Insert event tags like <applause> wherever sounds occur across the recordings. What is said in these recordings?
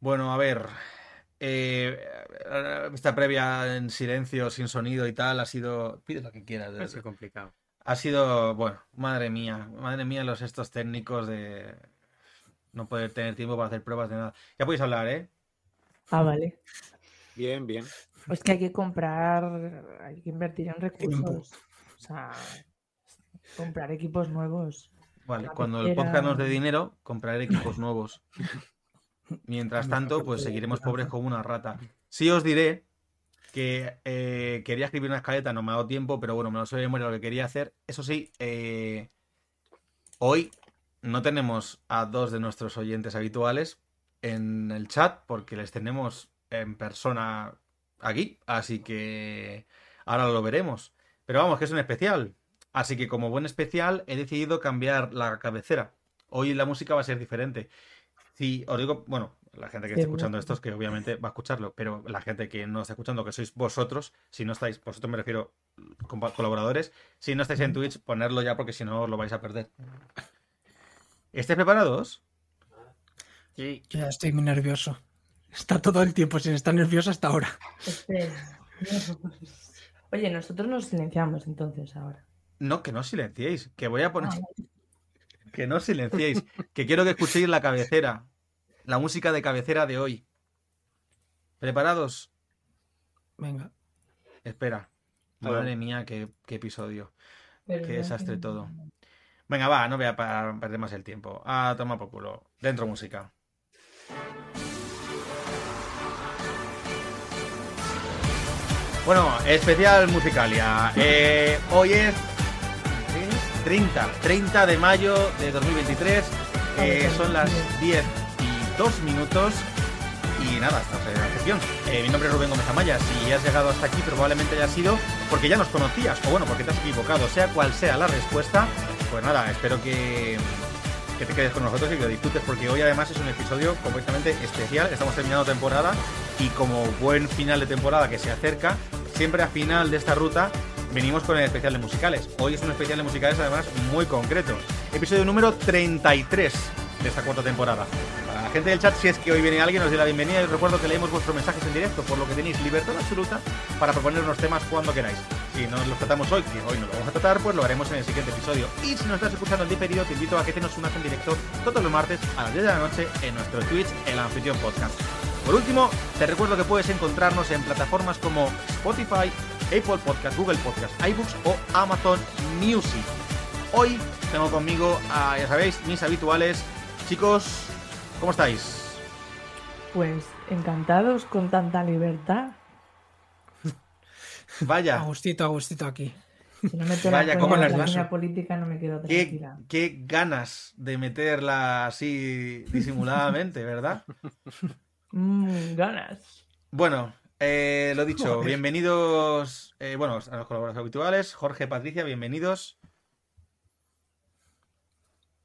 Bueno, a ver. eh, esta previa en silencio, sin sonido y tal, ha sido. Pide lo que quieras. Es complicado. Ha sido, bueno, madre mía, madre mía los estos técnicos de no poder tener tiempo para hacer pruebas de nada. Ya podéis hablar, ¿eh? Ah, vale. Bien, bien. Pues que hay que comprar, hay que invertir en recursos. O sea, comprar equipos nuevos. Vale, cuando el podcast nos dé dinero, compraré equipos nuevos. Mientras tanto, pues seguiremos pobres como una rata. Sí os diré que eh, quería escribir una escaleta, no me ha dado tiempo, pero bueno, me lo sé de memoria lo que quería hacer. Eso sí, eh, hoy no tenemos a dos de nuestros oyentes habituales en el chat porque les tenemos en persona aquí, así que ahora lo veremos. Pero vamos, que es un especial. Así que como buen especial he decidido cambiar la cabecera. Hoy la música va a ser diferente. Si os digo, bueno, la gente que Sí, esté escuchando ¿no? esto es que obviamente va a escucharlo, pero la gente que no está escuchando, que sois vosotros, si no estáis, vosotros me refiero colaboradores, si no estáis en Twitch, ponerlo ya porque si no os lo vais a perder. ¿Estáis preparados? Sí. Ya estoy muy nervioso. Está todo el tiempo sin estar nervioso hasta ahora. Oye, nosotros nos silenciamos entonces ahora. No, que no silenciéis, que voy a poner... Ah, <laughs> Que no silenciéis, que quiero que escuchéis la cabecera, la música de cabecera de hoy. ¿Preparados? Venga. Espera. Madre mía, qué, qué episodio. pero Qué desastre todo. Venga, va, no voy a perder más el tiempo. Ah, toma por culo. Dentro música. Bueno, especial Musicalia. Eh, hoy es ¿qué es? 30, 30 de mayo de 2023. Eh, son las 10 2 minutos. Y nada, estamos en la sección. Eh, mi nombre es Rubén Gómez Amaya. Si has llegado hasta aquí, probablemente haya sido porque ya nos conocías, o bueno, porque te has equivocado. Sea cual sea la respuesta, pues nada, espero que, que te quedes con nosotros y que lo disfrutes, porque hoy además es un episodio completamente especial. Estamos terminando temporada y como buen final de temporada que se acerca, siempre a final de esta ruta venimos con el especial de musicales. Hoy es un especial de musicales además muy concreto. Episodio número 33 de esta cuarta temporada. Gente del chat, si es que hoy viene alguien, os doy la bienvenida y recuerdo que leemos vuestros mensajes en directo, por lo que tenéis libertad absoluta para proponernos temas cuando queráis. Si no los tratamos hoy, que hoy no lo vamos a tratar, pues lo haremos en el siguiente episodio. Y si nos estás escuchando en diferido, te invito a que te nos unas en directo todos los martes a las 10 de la noche en nuestro Twitch, el Anfitrión Podcast. Por último, te recuerdo que puedes encontrarnos en plataformas como Spotify, Apple Podcast, Google Podcast, iBooks o Amazon Music. Hoy tengo conmigo, a, ya sabéis, mis habituales. Chicos, ¿cómo estáis? Pues encantados con tanta libertad. <laughs> Vaya, Agustito, Agustito aquí. Si no meto Vaya, la la política no me quedo qué, tranquila. qué ganas de meterla así disimuladamente, ¿verdad? Mm, ganas. Bueno, eh, lo dicho, Joder. bienvenidos, eh, bueno, a los colaboradores habituales, Jorge, Patricia, bienvenidos.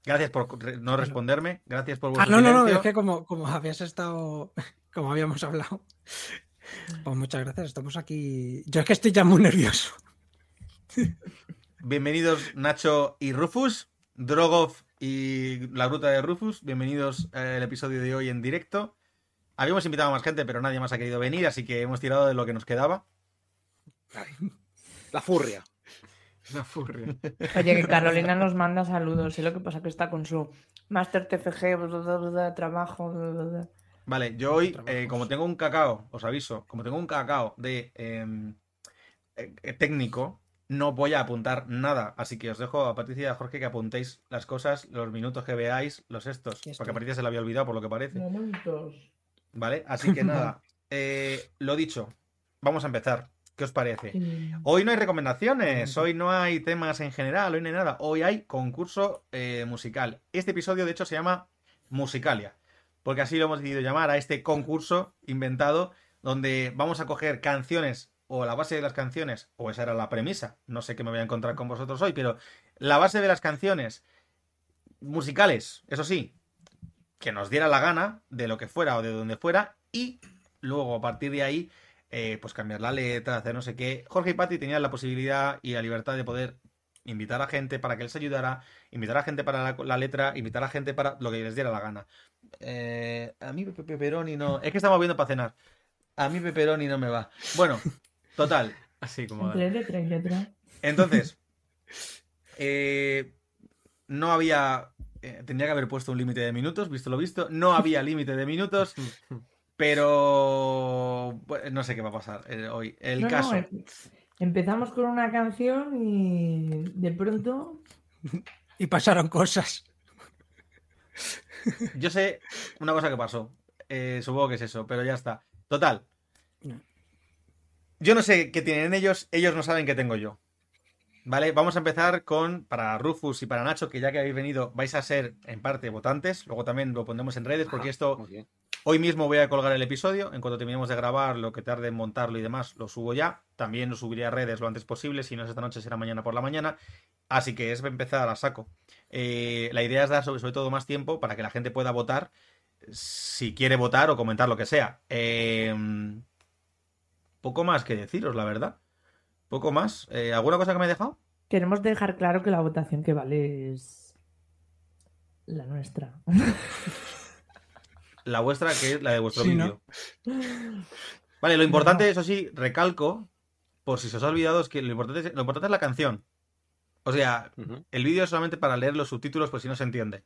Gracias por re- no responderme, gracias por Ah, vuestro no, no, no, silencio. es que como, como habías estado, <laughs> como habíamos hablado. Pues muchas gracias, estamos aquí. Yo es que estoy ya muy nervioso. Bienvenidos Nacho y Rufus, Drogov y la ruta de Rufus, bienvenidos al episodio de hoy en directo. Habíamos invitado a más gente, pero nadie más ha querido venir, así que hemos tirado de lo que nos quedaba. La furria. <laughs> La furria. Oye, que <laughs> Carolina nos manda saludos. Sé lo que pasa que está con su Master TFG, bla, bla, bla, trabajo. bla, bla, bla. Vale, yo hoy, eh, como tengo un cacao, os aviso, como tengo un cacao de em, eh, técnico, no voy a apuntar nada. Así que os dejo a Patricia y a Jorge que apuntéis las cosas, los minutos que veáis, los estos. Porque a Patricia se lo había olvidado por lo que parece. Momentos. ¿Vale? Así que <laughs> nada. eh, lo dicho, vamos a empezar. ¿Qué os parece? Hoy no hay recomendaciones, hoy no hay temas en general, hoy no hay nada. Hoy hay concurso eh, musical. Este episodio, de hecho, se llama Musicalia, porque así lo hemos decidido llamar a este concurso inventado, donde vamos a coger canciones o la base de las canciones, o esa era la premisa, no sé qué me voy a encontrar con vosotros hoy, pero la base de las canciones musicales, eso sí, que nos diera la gana de lo que fuera o de donde fuera, y luego a partir de ahí eh, pues cambiar la letra, hacer no sé qué. Jorge y Patti tenían la posibilidad y la libertad de poder invitar a gente para que les ayudara, invitar a gente para la, la letra, invitar a gente para lo que les diera la gana. Eh, a mí Pepe Pepperoni no. Es que estamos viendo para cenar. A mí Pepperoni no me va. Bueno, total. <laughs> Así como. Entre letra y letra. Entonces, eh, no había. eh, tendría que haber puesto un límite de minutos, visto lo visto. No había límite de minutos, <laughs> pero. bueno, no sé qué va a pasar eh, hoy. El No, caso. em- empezamos con una canción y de pronto <laughs> Y pasaron cosas. <laughs> Yo sé una cosa que pasó. Eh, supongo que es eso, pero ya está. Total. Yo no sé qué tienen ellos, ellos no saben qué tengo yo. ¿Vale? Vamos a empezar con, para Rufus y para Nacho, que ya que habéis venido, vais a ser en parte votantes. Luego también lo pondremos en redes, porque esto Muy bien. Hoy mismo voy a colgar el episodio. En cuanto terminemos de grabar, lo que tarde en montarlo y demás, lo subo ya. También lo subiré a redes lo antes posible. Si no es esta noche, será mañana por la mañana. Así que es empezar a saco. Eh, la idea es dar sobre, sobre todo más tiempo para que la gente pueda votar si quiere votar o comentar lo que sea. Eh, poco más que deciros, la verdad. Poco más. Eh, ¿Alguna cosa que me he dejado? queremos dejar claro que la votación que vale es la nuestra. <laughs> La vuestra, que es la de vuestro Sí, vídeo. ¿no? Vale, lo importante, eso sí, recalco, por si se os ha olvidado, es que lo importante es, lo importante es la canción. O sea, el vídeo es solamente para leer los subtítulos, pues si no se entiende.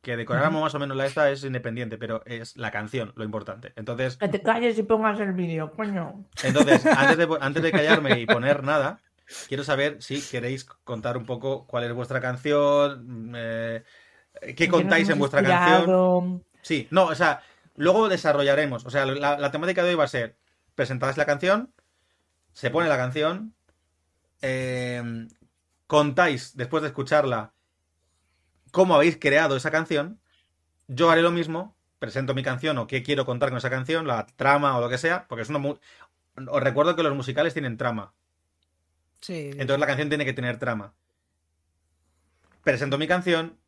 Que decoráramos más o menos la esta es independiente, pero es la canción lo importante. Entonces, Que te calles y pongas el vídeo, coño. entonces antes, de, <laughs> antes de callarme y poner nada, quiero saber si queréis contar un poco cuál es vuestra canción, eh, qué ¿Qué contáis en vuestra canción. Sí, no, o sea, luego desarrollaremos. O sea, la, la temática de hoy va a ser: presentáis la canción, se pone la canción, eh, contáis después de escucharla cómo habéis creado esa canción. Yo haré lo mismo, presento mi canción o qué quiero contar con esa canción, la trama o lo que sea, porque es una. Os recuerdo que los musicales tienen trama. Sí. Entonces la canción tiene que tener trama. Presento mi canción,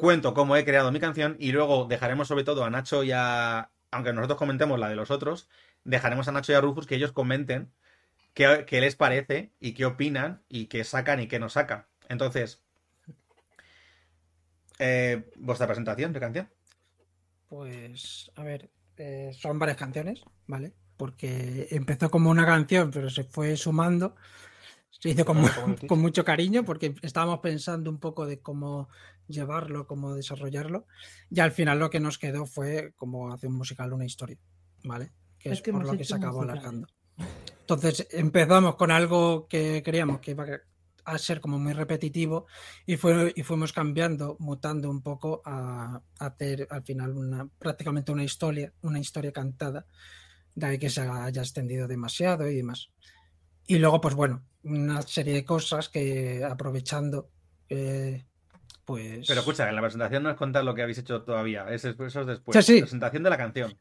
cuento cómo he creado mi canción y luego dejaremos sobre todo a Nacho y a... Aunque nosotros comentemos la de los otros, dejaremos a Nacho y a Rufus que ellos comenten qué, qué les parece y qué opinan y qué sacan y qué no sacan. Entonces, eh, vuestra presentación de canción. Pues, a ver, eh, son varias canciones, ¿vale? Porque empezó como una canción, pero se fue sumando. Se hizo con, <laughs> con mucho cariño porque estábamos pensando un poco de cómo llevarlo, cómo desarrollarlo. Y al final lo que nos quedó fue como hacer un musical, una historia, ¿vale? Que Es es, que por lo que se acabó musical. alargando. Entonces empezamos con algo que creíamos que iba a ser como muy repetitivo y, fue, y fuimos cambiando, mutando un poco a, a hacer al final una, prácticamente una historia, una historia cantada, de ahí que se haya extendido demasiado y demás. Y luego, pues bueno, una serie de cosas que aprovechando, eh, pues... Pero escucha, en la presentación no es contar lo que habéis hecho todavía, es, eso es después. Sí, sí. Presentación de la canción.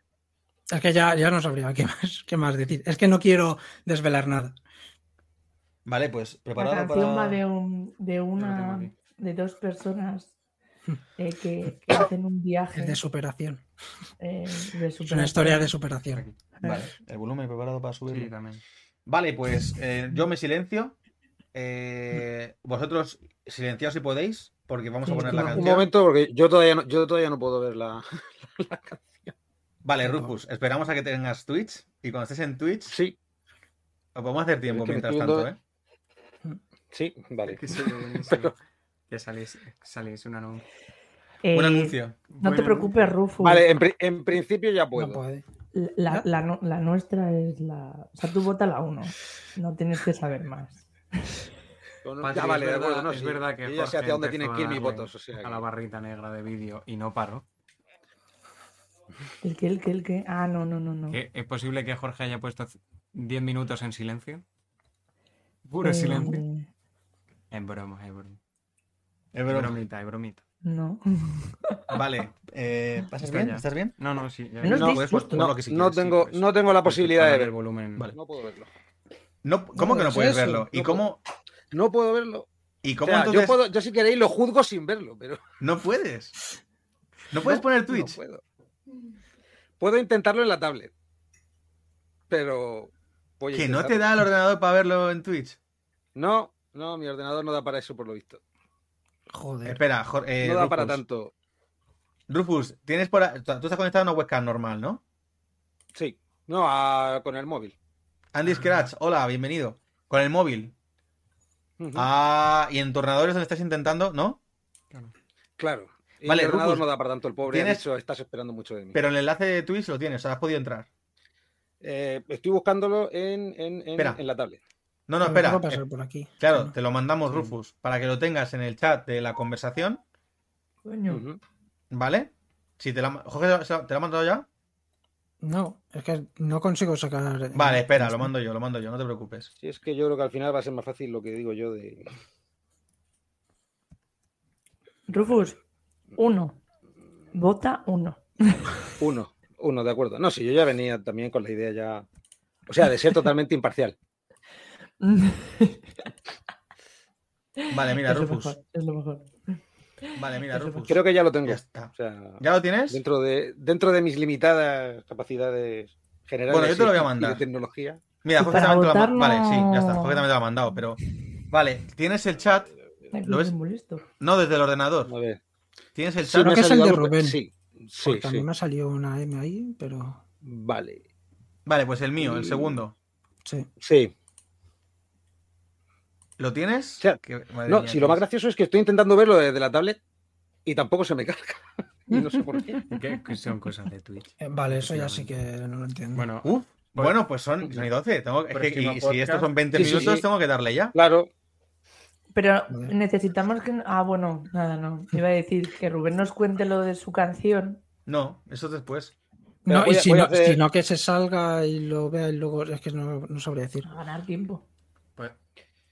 Es que ya, ya no sabría qué más, qué más decir. Es que no quiero desvelar nada. Vale, pues La preparado canción para... va de, un, de una de dos personas eh, que, que hacen un viaje Es de superación. eh, de Es una historia de superación. Vale, el volumen preparado para subirlo. Sí, también. Vale, pues eh, yo me silencio. Eh, vosotros silenciaos si podéis, porque vamos a poner la no, Un canción. momento, porque yo todavía no, yo todavía no puedo ver la. <laughs> Vale, Rufus, esperamos a que tengas Twitch. Y cuando estés en Twitch, Sí, os podemos hacer tiempo Es que me mientras tanto, viendo- ¿eh? sí, vale. Que <laughs> Pero- que saliese, saliese un anuncio. Eh, Un anuncio. No te preocupes, Rufus. Vale, en, pri- en principio ya No puedo. puede. La, la nu- la nuestra es la. O sea, tú vota la 1. No tienes que saber más. Bueno, ya vale, es de verdad, acuerdo, no, es sí. verdad que Yo ya sé Jorge hacia dónde tienen que ir a mis votos. O sea, a que- la barrita negra de vídeo y no paro. ¿El qué, el qué, el qué? Ah, no, no, no, no. ¿Que ¿Es posible que Jorge haya puesto 10 minutos en silencio? Puro Eh, silencio. Es broma, es broma. Es bromita, es bromita. No. Vale, <laughs> eh, ¿estás Está bien? ¿Estás bien? No, no, sí. ya- No, pues, pues, no, lo que sí no sí, tengo, pues. no tengo la posibilidad de ver. el volumen. Vale. No puedo verlo. No, ¿Cómo que no es puedes eso, verlo? ¿Y no cómo, No puedo verlo. y O cómo sea, entonces yo, puedo, yo si queréis lo juzgo sin verlo, pero. <laughs> no puedes? ¿No puedes no, poner no Twitch? puedo. Puedo intentarlo en la tablet. Pero. voy a ¿Que no te da el ordenador para verlo en Twitch? No, No, mi ordenador no da para eso, por lo visto. Joder. Espera, eh, no da para tanto. Rufus, tienes por tú estás conectado a una webcam normal, ¿no? Sí. No, a- con el móvil. Andy Scratch, hola, bienvenido. Con el móvil. Ah, y en tu ordenador es donde estás intentando, ¿no? Claro. Y Vale, el Rufus, no da para tanto. El pobre ¿tienes- dicho, estás esperando mucho de mí. Pero el enlace de Twitch lo tienes, o sea, has podido entrar. Eh, estoy buscándolo en, en- en la tablet. No, no, espera. pasar eh, por aquí. claro, No. te lo mandamos, Sí. Rufus, para que lo tengas en el chat de la conversación, Coño. ¿vale? Si te la, Jorge, ¿se la- ¿te la ha mandado ya? No, es que no consigo sacar. Vale, espera, esto. lo mando yo, lo mando yo, no te preocupes. Sí, es que yo creo que al final va a ser más fácil lo que digo yo de. Rufus, uno. Vota uno. Uno, uno, de acuerdo. No, sí, yo ya venía también con la idea ya. O sea, de ser totalmente imparcial. <laughs> Vale, mira, es lo Rufus. mejor, es lo mejor. Vale, mira, Rufus. Creo que ya lo tengo. Ya está. O sea, ¿Ya lo tienes? dentro de, dentro de mis limitadas capacidades generales Bueno, yo te lo voy a mandar. de tecnología. Mira, Jorge también te lo ha votar ma- Vale, sí, ya está. no- Jorge también te lo ha mandado, pero. Vale, tienes el chat. ¿Lo ves? molesto. No desde el ordenador. A ver. Tienes el Sí, chat. Creo me que ha es el salido de Rubén. Sí, sí, sí. me ha salido una M ahí, pero. Vale. Vale, pues el mío, el segundo. Sí. Sí. ¿Lo tienes? sea, Que- madre No, si lo más gracioso es que estoy intentando verlo desde la tablet y tampoco se me carga. <laughs> y no sé por qué. ¿Qué son cosas de Twitch? Eh, Vale, eso ya sí que no lo entiendo. Bueno, Uf, Pues- bueno, pues son, son y 12. Tengo, es que, si estos son 20 Sí, sí, minutos, sí. tengo que darle ya. Claro. Pero necesitamos que. Ah, bueno, nada, no. Iba a decir que Rubén nos cuente lo de su canción. No, eso es después. no, y a- si voy a no, hacer- si no que se salga y lo vea y luego es que no, no sabría decir. A ganar tiempo.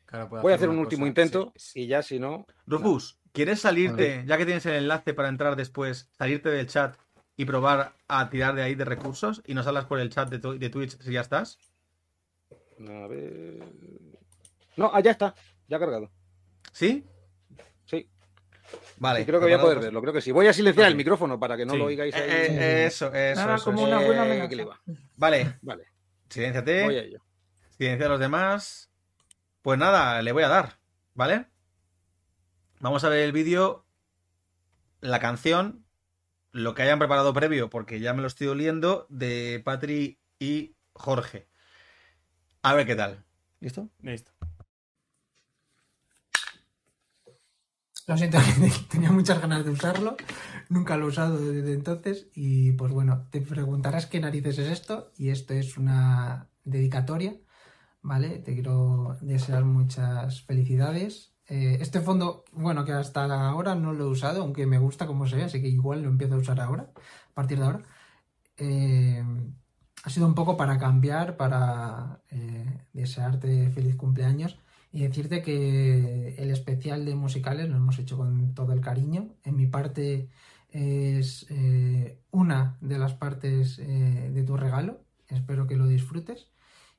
Claro, Voy a hacer un último cosa, intento sí, y ya si no. Rufus, ¿quieres salirte, ya que tienes el enlace para entrar después, salirte del chat y probar a tirar de ahí de recursos y nos hablas por el chat de, tu- de Twitch si ya estás? A ver. No, ah, ya está. Ya ha cargado. ¿Sí? Sí. Vale. Sí, creo que voy a poder verlo. Creo que sí. Voy a silenciar el micrófono para que no Sí. lo oigáis ahí. Eh, eh, eso, eso, Nada, eso, como eso. una buena Eh, amenaza. que le va. Vale, Vale, silénciate. voy a ello. Silencia a los demás. Pues nada, le voy a dar, ¿vale? Vamos a ver el vídeo, la canción, lo que hayan preparado previo, porque ya me lo estoy oliendo, de Patri y Jorge. A ver qué tal. ¿Listo? Listo. Lo siento, <laughs> tenía muchas ganas de usarlo. Nunca lo he usado desde entonces. Y pues bueno, te preguntarás qué narices es esto. Y esto es una dedicatoria. ¿Vale? Te quiero desear muchas felicidades. Eh, este fondo, bueno, que hasta ahora no lo he usado, aunque me gusta como se ve, así que igual lo empiezo a usar ahora, a partir de ahora. Eh, ha sido un poco para cambiar, para eh, desearte feliz cumpleaños y decirte que el especial de musicales lo hemos hecho con todo el cariño. En mi parte es una de las partes de tu regalo. Espero que lo disfrutes.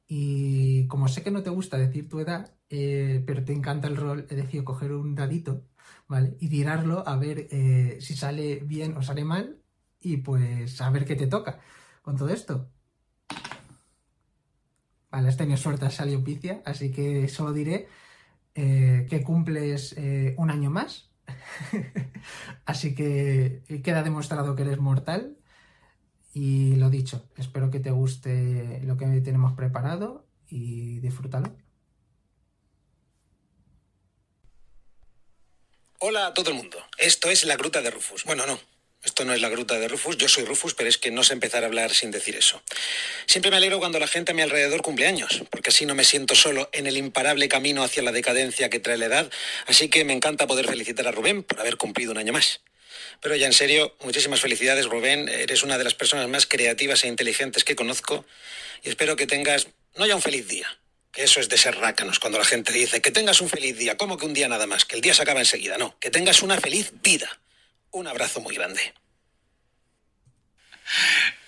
Y como sé que no te gusta decir tu edad, eh, pero te encanta el rol, he decidido coger un dadito, ¿vale? Y tirarlo a ver eh, si sale bien o sale mal y pues a ver qué te toca con todo esto. Vale, has tenido suerte, has salido picia, así que solo diré eh, que cumples un año más. <laughs> así que queda demostrado que eres mortal. Y lo dicho, espero que te guste lo que tenemos preparado y disfrútalo. Hola a todo el mundo. Esto es la gruta de Rufus. Bueno, no. Esto no es la gruta de Rufus. Yo soy Rufus, pero es que no sé empezar a hablar sin decir eso. Siempre me alegro cuando la gente a mi alrededor cumple años, porque así no me siento solo en el imparable camino hacia la decadencia que trae la edad. Así que me encanta poder felicitar a Rubén por haber cumplido un año más. Pero ya en serio, muchísimas felicidades, Rubén. Eres una de las personas más creativas e inteligentes que conozco. Y espero que tengas, no ya un feliz día, que eso es de ser rácanos cuando la gente dice que tengas un feliz día. ¿Cómo que un día nada más? Que el día se acaba enseguida. No, que tengas una feliz vida. Un abrazo muy grande. <laughs>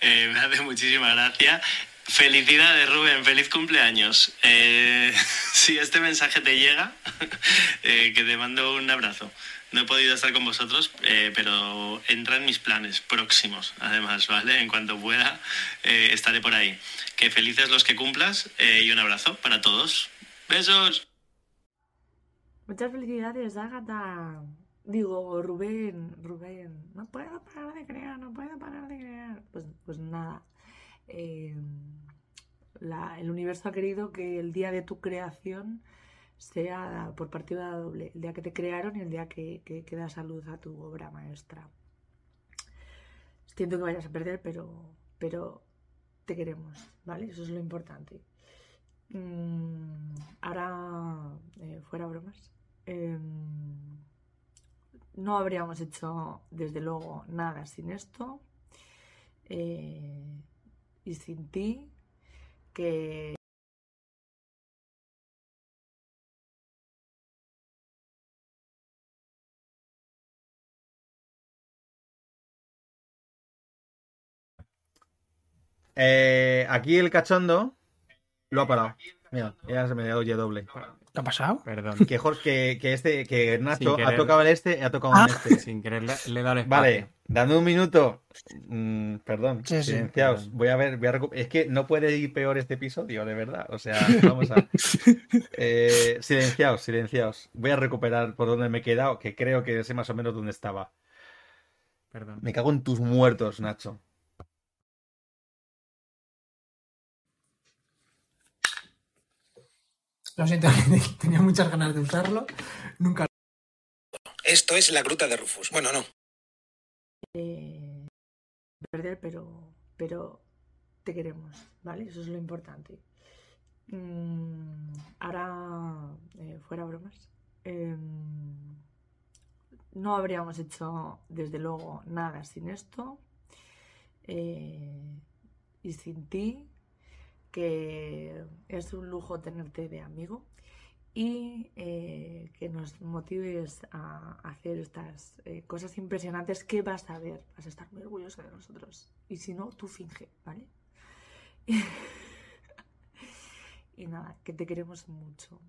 Eh, me hace muchísima gracia. Felicidades, Rubén, feliz cumpleaños. Eh, <laughs> si este mensaje te llega, <laughs> eh, que te mando un abrazo. No he podido estar con vosotros, eh, pero entra en mis planes próximos, además, ¿vale? En cuanto pueda, eh, estaré por ahí. Que felices los que cumplas eh, y un abrazo para todos. Besos. Muchas felicidades, Ágata. Digo, Rubén, Rubén, no puedo parar de crear, no puedo parar de crear. Pues, pues nada. el universo ha querido que el día de tu creación sea por partida doble. El día que te crearon y el día que, que, que das a tu obra maestra. Siento que vayas a perder, pero, pero te queremos, ¿vale? Eso es lo importante. Mm, ahora, eh, fuera bromas, em, no habríamos hecho, desde luego, nada sin esto. eh, y sin ti, que Eh, aquí el cachondo lo ha parado. Mira, ya se me oye doble. ¿Qué ha pasado? Perdón. Que, Jorge, que, que este, que Nacho ha tocado el este y ha tocado Ah. un este. Sin querer le, le he dado el espacio. Vale, dame un minuto. Mm, perdón, Sí, sí. silenciaos. Perdón. Voy a ver, voy a recu- es que no puede ir peor este episodio, de verdad. O sea, vamos a. <laughs> Eh, silenciaos, silenciaos. Voy a recuperar por donde me he quedado, que creo que sé más o menos dónde estaba. Perdón. Me cago en tus muertos, Nacho. Lo siento, <laughs> tenía muchas ganas de usarlo. Nunca Esto es la gruta de Rufus. Bueno, no. eh, perder, pero, pero te queremos, ¿vale? Eso es lo importante. Mm, ahora, eh, fuera bromas, em, no habríamos hecho, desde luego, nada sin esto. eh, y sin ti, que es un lujo tenerte de amigo y eh, que nos motives a hacer estas eh, cosas impresionantes que vas a ver. Vas a estar muy orgulloso de nosotros. Y si no, tú finge, ¿vale? <laughs> y nada, que te queremos mucho.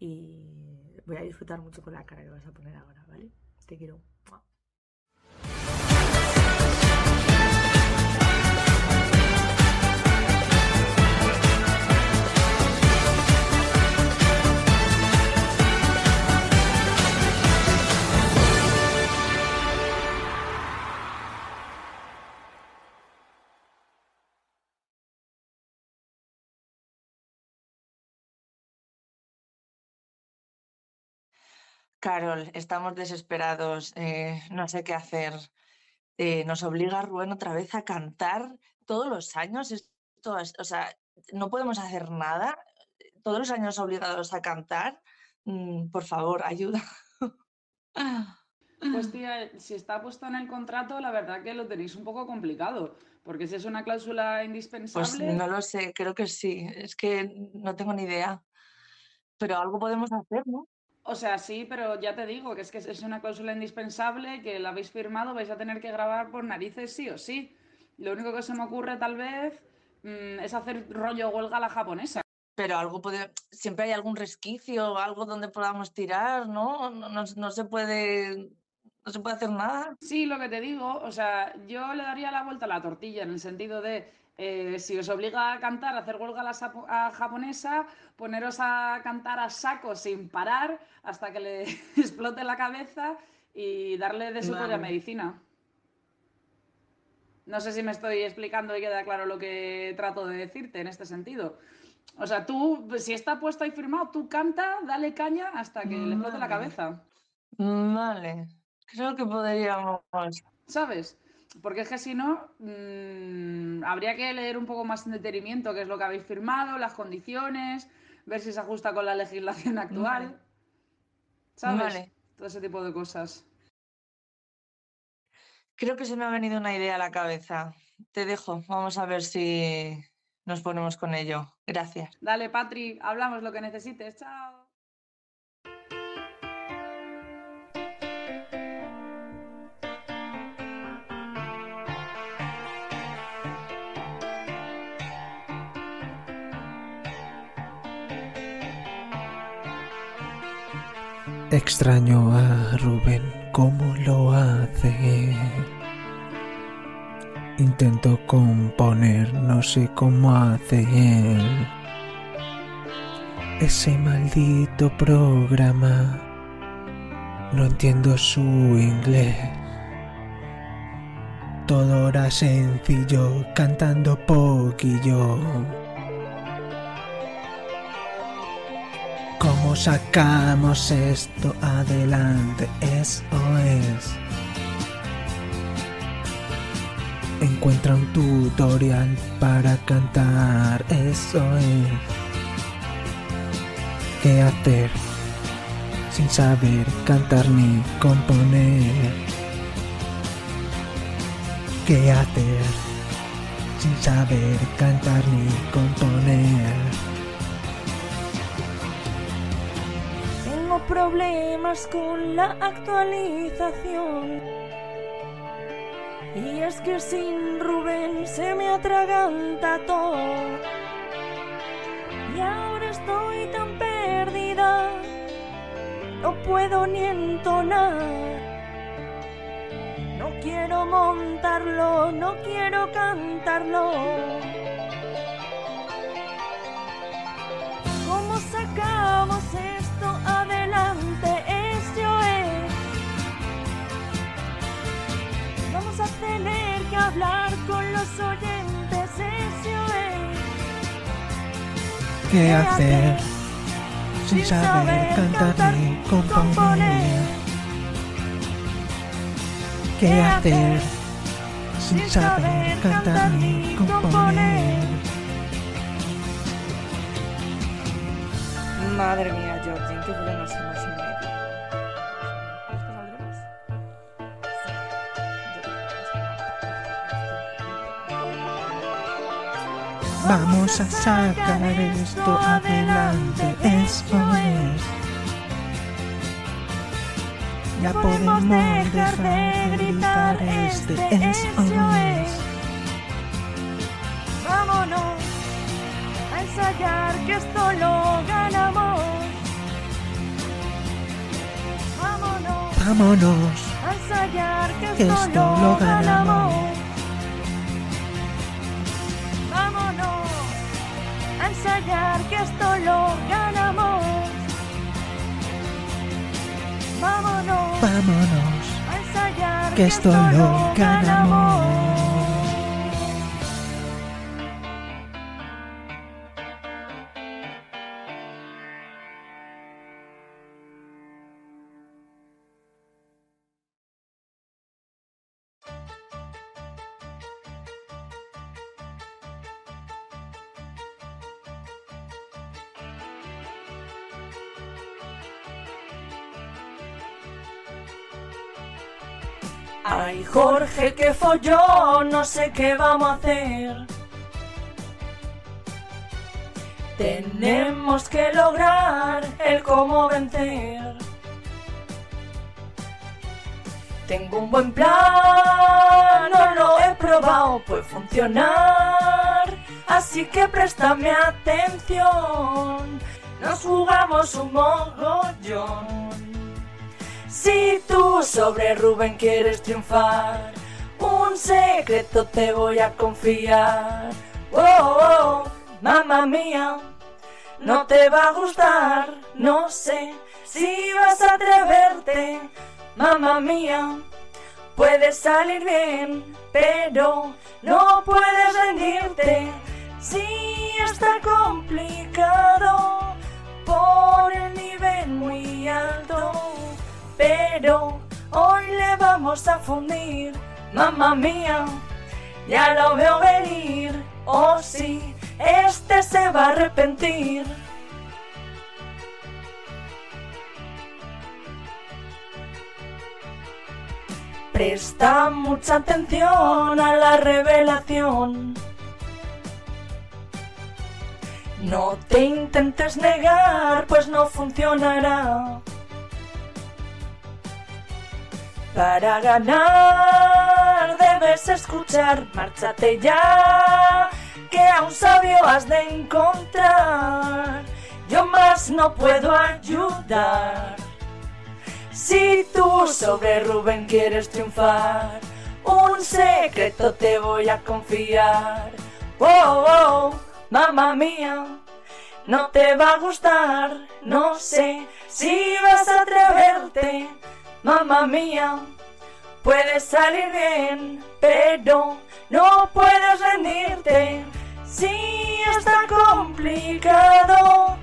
Y voy a disfrutar mucho con la cara que vas a poner ahora, ¿vale? Te quiero. Carol, estamos desesperados, eh, no sé qué hacer. Eh, nos obliga Rubén otra vez a cantar todos los años. Esto es- o sea, no podemos hacer nada. Todos los años obligados a cantar. Mm, por favor, ayuda. Pues <laughs> tía, si está puesto en el contrato, la verdad que lo tenéis un poco complicado, porque si es una cláusula Pues indispensable, no lo sé, creo que sí. Es que no tengo ni idea. Pero algo podemos hacer, ¿no? O sea, sí, pero ya te digo que es que es una cláusula indispensable, que la habéis firmado, vais a tener que grabar por narices sí o sí. Lo único que se me ocurre tal vez mm, es hacer rollo huelga a la japonesa. Pero algo puede, siempre hay algún resquicio, algo donde podamos tirar, ¿no? No, no- no se puede, no se puede hacer nada. Sí, lo que te digo, o sea, yo le daría la vuelta a la tortilla en el sentido de eh, si os obliga a cantar, a hacer huelga a la a japonesa, poneros a cantar a saco sin parar hasta que le <laughs> explote la cabeza y darle de su propia Vale. medicina. No sé si me estoy explicando y queda claro lo que trato de decirte en este sentido. O sea, tú, si está puesto ahí firmado, tú canta, dale caña hasta que le explote la cabeza. Vale, creo que podríamos. ¿Sabes? Porque es que si no, mm, habría que leer un poco más en detenimiento qué es lo que habéis firmado, las condiciones, ver si se ajusta con la legislación actual. Vale. ¿Sabes? Vale. Todo ese tipo de cosas. Creo que se me ha venido una idea a la cabeza. Te dejo, vamos a ver si nos ponemos con ello. Gracias. Dale, Patri, hablamos lo que necesites. Chao. Extraño a Rubén cómo lo hace. Intento componer, no sé cómo hace él. ese maldito programa. No entiendo su inglés. Todo era sencillo, cantando poquillo. Sacamos esto adelante? Eso es. Encuentra un tutorial para cantar. Eso es. ¿Qué hacer? Sin saber cantar ni componer. ¿Qué hacer? Sin saber cantar ni componer. Problemas con la actualización. Y es que sin Rubén se me atraganta todo. Y ahora estoy tan perdida, no puedo ni entonar. No quiero montarlo, no quiero cantarlo. ¿Qué hacer? Sin saber cantar ni componer. ¿Qué hacer? Sin saber cantar ni componer. Madre mía, ¿en qué problemas hemos Vamos a sacar esto adelante, eso es. Ya podemos dejar de gritar este, eso es. Vámonos a ensayar que esto lo ganamos. Vámonos Vámonos, a ensayar que esto, esto lo ganamos. A ensayar que esto lo ganamos. Vámonos Vámonos, a ensayar que esto lo ganamos. Ay, Folló, no sé qué vamos a hacer. Tenemos que lograr el cómo vencer. Tengo un buen plan, no lo he probado, puede funcionar. Así que préstame atención, nos jugamos un mogollón. Si tú sobre Rubén quieres triunfar, un secreto te voy a confiar. Oh, oh, mamá mía, no te va a gustar, no sé si vas a atreverte, mamá mía. Puede salir bien, pero no puedes rendirte. Si está complicado por el nivel muy alto pero hoy le vamos a fundir, mamá mía, ya lo veo venir, oh sí, este se va a arrepentir. Presta mucha atención a la revelación. No te intentes negar, pues no funcionará. Para ganar debes escuchar, márchate ya, que a un sabio has de encontrar. Yo más no puedo ayudar. Si tú sobre Rubén quieres triunfar, un secreto te voy a confiar. Oh, oh, mamá mía, no te va a gustar. No sé si vas a atreverte, mamá mía. Puede salir bien, pero no puedes rendirte. Si está complicado,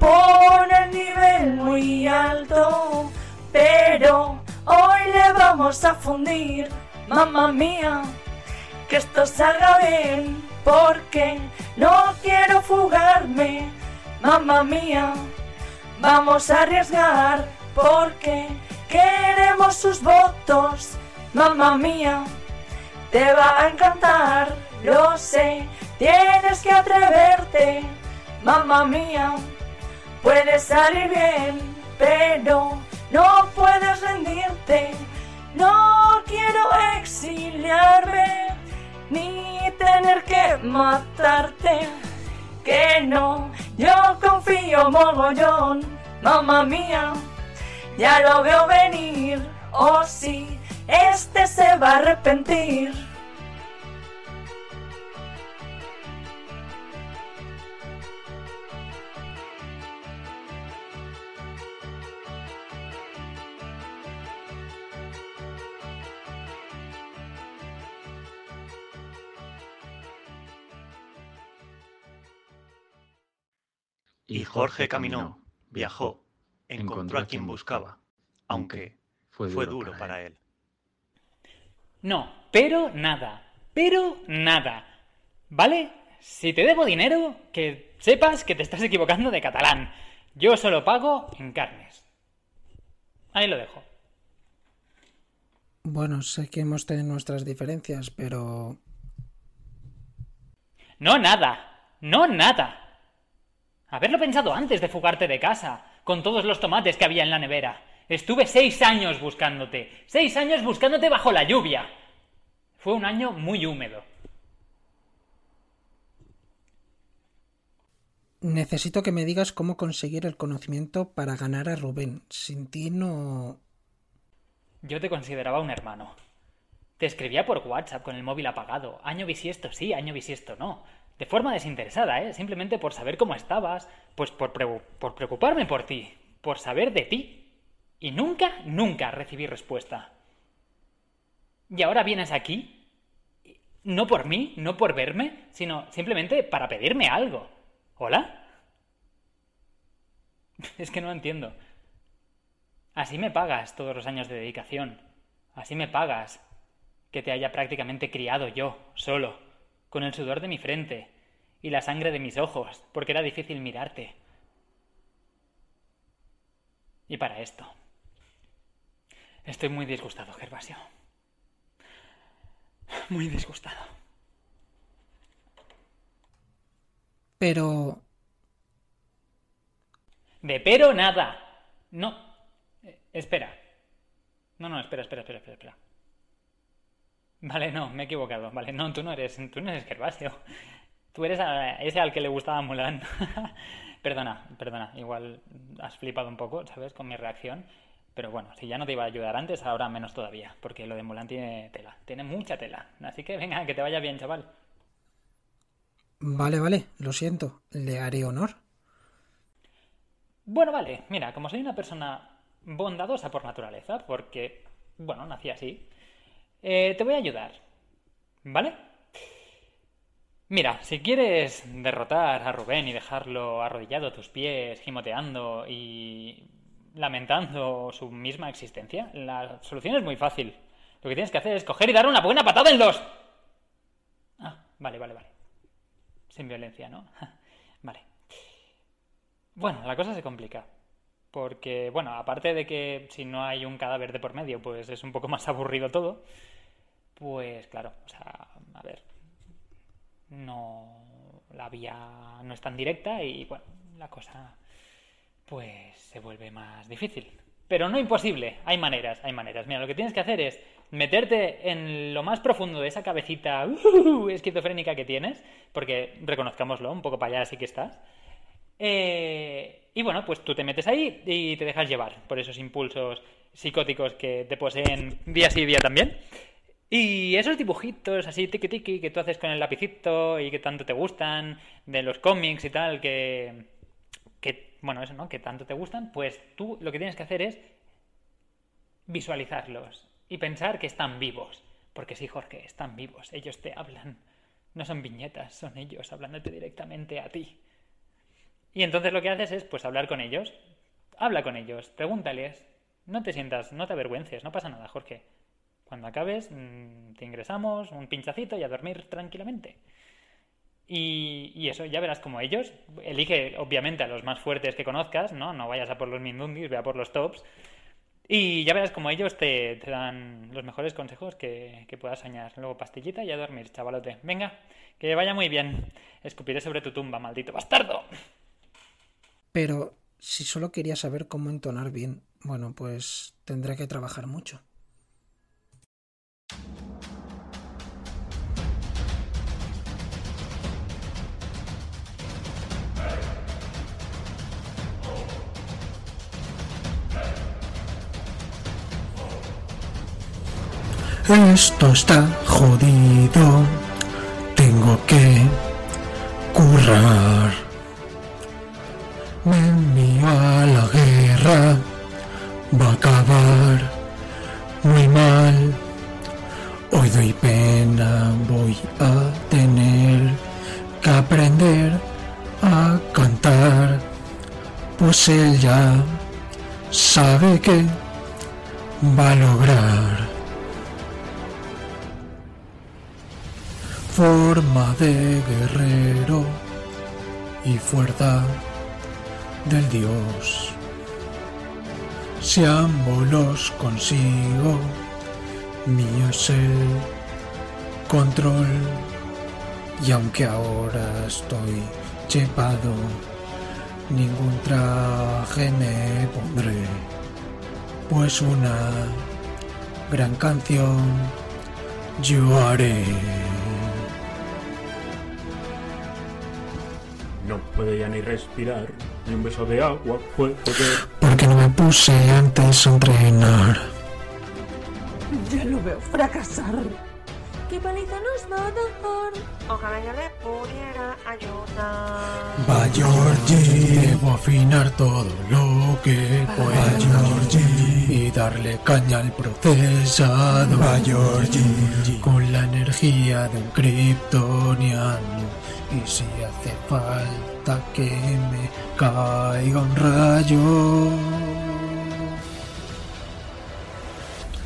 pon el nivel muy alto. Pero hoy le vamos a fundir, mamá mía que esto salga bien, porque no quiero fugarme, mamá mía. Vamos a arriesgar, porque queremos sus votos, mamá mía. Te va a encantar, lo sé, tienes que atreverte, mamá mía. Puede salir bien, pero no puedes rendirte. No quiero exiliarme ni tener que matarte. Que no, yo confío mogollón, mamá mía. Ya lo veo venir, oh sí, este se va a arrepentir. Y Jorge caminó, viajó, encontró a quien buscaba, aunque fue duro para él. No, pero nada. Pero nada. ¿Vale? Si te debo dinero, que sepas que te estás equivocando de catalán. Yo solo pago en carnes. Ahí lo dejo. Bueno, sé que hemos tenido nuestras diferencias, pero No nada. No nada. Haberlo pensado antes de fugarte de casa, con todos los tomates que había en la nevera. Estuve seis años buscándote. Seis años buscándote bajo la lluvia. Fue un año muy húmedo. necesito que me digas cómo conseguir el conocimiento para ganar a Rubén. Sin ti no... Yo te consideraba un hermano. Te escribía por WhatsApp con el móvil apagado. Año bisiesto sí, año bisiesto no. De forma desinteresada, ¿eh? Simplemente por saber cómo estabas, pues por, por preocuparme por ti, por saber de ti. Y nunca, nunca recibí respuesta. Y ahora vienes aquí, no por mí, no por verme, sino simplemente para pedirme algo. ¿Hola? <laughs> Es que no entiendo. Así me pagas todos los años de dedicación. Así me pagas que te haya prácticamente criado yo, solo, con el sudor de mi frente y la sangre de mis ojos, porque era difícil mirarte. Y para esto. Estoy muy disgustado, Gervasio. Muy disgustado. Pero... De pero nada. No. Eh, espera. No, no, espera, espera, espera, espera, espera. Vale, no, me he equivocado. Vale, no, tú no eres, tú no eres Gervasio. Tú eres a- ese al que le gustaba Mulan. <laughs> perdona, perdona. Igual has flipado un poco, ¿sabes? Con mi reacción. Pero bueno, si ya no te iba a ayudar antes, ahora menos todavía. Porque lo de Mulan tiene tela. Tiene mucha tela. Así que venga, que te vaya bien, chaval. Vale, vale, lo siento. Le haré honor. Bueno, vale, mira, como soy una persona bondadosa por naturaleza, porque, bueno, nací así, eh, te voy a ayudar, ¿vale? Mira, si quieres derrotar a Rubén y dejarlo arrodillado a tus pies, gimoteando y lamentando su misma existencia, la solución es muy fácil. Lo que tienes que hacer es coger y dar una buena patada en los... Ah, vale, vale, vale. Sin violencia, ¿no? <laughs> Vale. Bueno, la cosa se complica. Porque, bueno, aparte de que si no hay un cadáver de por medio, pues es un poco más aburrido todo. Pues claro, o sea, a ver. No. La vía no es tan directa y, bueno, la cosa. Pues se vuelve más difícil. Pero no imposible. Hay maneras, hay maneras. Mira, lo que tienes que hacer es meterte en lo más profundo de esa cabecita uh, esquizofrénica que tienes. Porque, reconozcámoslo, un poco para allá sí que estás. Eh, y bueno, pues tú te metes ahí y te dejas llevar por esos impulsos psicóticos que te poseen día sí día también. Y esos dibujitos así tiki tiki que tú haces con el lapicito y que tanto te gustan, de los cómics y tal, que, que, bueno, eso, ¿no? Que tanto te gustan, pues tú lo que tienes que hacer es visualizarlos y pensar que están vivos. Porque sí, Jorge, están vivos, ellos te hablan. No son viñetas, son ellos hablándote directamente a ti. Y entonces lo que haces es, pues, hablar con ellos. Habla con ellos, pregúntales. No te sientas, no te avergüences, no pasa nada, Jorge. Cuando acabes, mm, te ingresamos un pinchacito y a dormir tranquilamente. Y, y eso, ya verás como ellos. Elige, obviamente, a los más fuertes que conozcas, ¿no? No vayas a por los mindundis, ve a por los tops. Y ya verás como ellos te, te dan los mejores consejos que, que puedas soñar. Luego pastillita y a dormir, chavalote. Venga, que vaya muy bien. Escupiré sobre tu tumba, maldito bastardo. Pero si solo quería saber cómo entonar bien, bueno, pues tendré que trabajar mucho. Esto está jodido. Tengo que currar. Me envío a la guerra. Va a acabar muy mal. Hoy doy pena. Voy a tener que aprender a cantar. Pues él ya sabe que va a lograr. forma de guerrero y fuerza del dios. Si ambos los consigo, mío es el control. Y aunque ahora estoy chepado, ningún traje me pondré. Pues una gran canción yo haré. No puede ya ni respirar, un beso de agua puede ver. Porque no me puse antes a entrenar. Ya lo veo fracasar. ¿Qué paliza nos va a dar? Ojalá yo le pudiera ayudar. Va Georgie, debo afinar todo lo que pueda Georgie y darle caña al procesado. Va Georgie, con la energía de un kryptoniano. Y si hace falta que me caiga un rayo.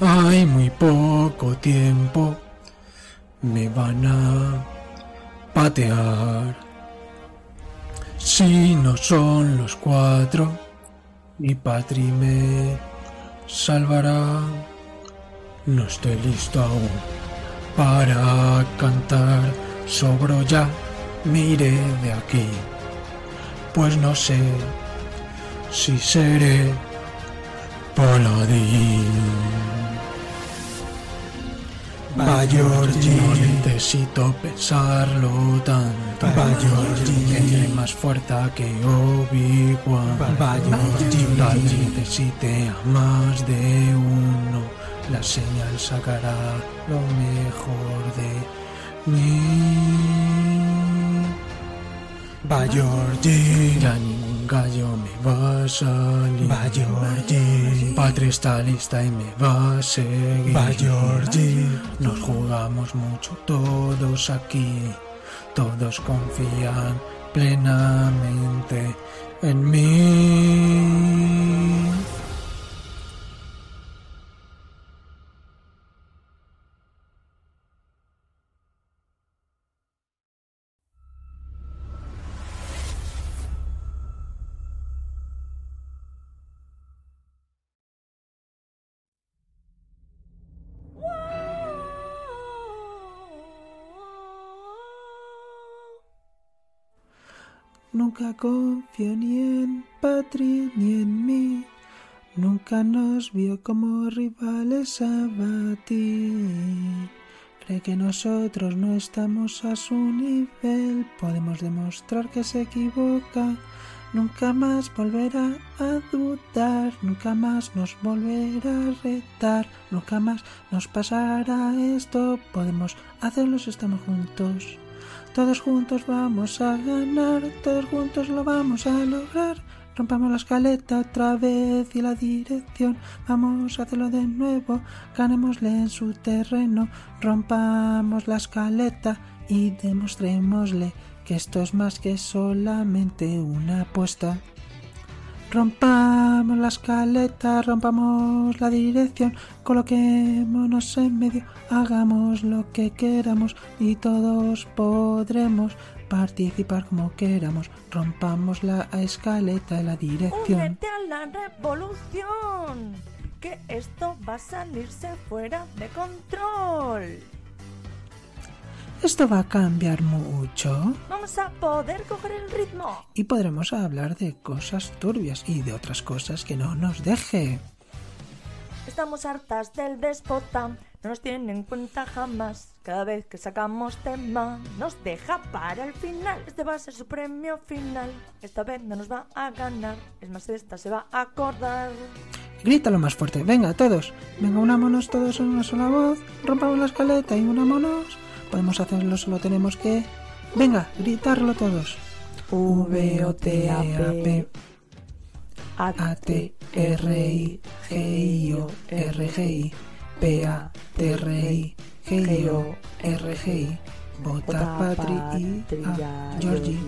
Hay muy poco tiempo. Me van a patear. Si no son los cuatro, mi patri me salvará. No estoy listo aún para cantar. Sobro ya, me iré de aquí. Pues no sé si seré paladín. No necesito pensarlo tanto. Georgie, tiene más fuerza que Obi-Wan. Vez necesite a más de uno. La señal sacará lo mejor de mí. Va Georgie, ya ningún gallo me va a salir. Va Georgie, Patria está lista y me va a seguir. Va Georgie, nos jugamos mucho todos aquí. Todos confían plenamente en mí. Nunca confío ni en Patri ni en mí. Nunca nos vio como rivales a batir. Cree que nosotros no estamos a su nivel. Podemos demostrar que se equivoca. Nunca más volverá a dudar. Nunca más nos volverá a retar. Nunca más nos pasará esto. Podemos hacerlo si estamos juntos. Todos juntos vamos a ganar, todos juntos lo vamos a lograr. Rompamos la escaleta otra vez y la dirección. Vamos a hacerlo de nuevo. Ganémosle en su terreno. Rompamos la escaleta y demostrémosle que esto es más que solamente una apuesta. Rompamos la escaleta, rompamos la dirección, coloquémonos en medio, hagamos lo que queramos y todos podremos participar como queramos. Rompamos la escaleta y la dirección. Únete a la revolución, que esto va a salirse fuera de control. Esto va a cambiar mucho Vamos a poder coger el ritmo. y podremos hablar de cosas turbias y de otras cosas que no nos deje. Estamos hartas del déspota, no nos tiene en cuenta jamás. Cada vez que sacamos tema, nos deja para el final. Este va a ser su premio final. Esta vez no nos va a ganar, es más, esta se va a acordar. Grítalo más fuerte. Venga, todos. Venga, unámonos todos en una sola voz. Rompamos la escaleta y unámonos. Podemos hacerlo, solo tenemos que... Venga, gritarlo todos. V O T A P A T R I G I O R G I P A T R I G I O R G I Vota Patri y a Georgie.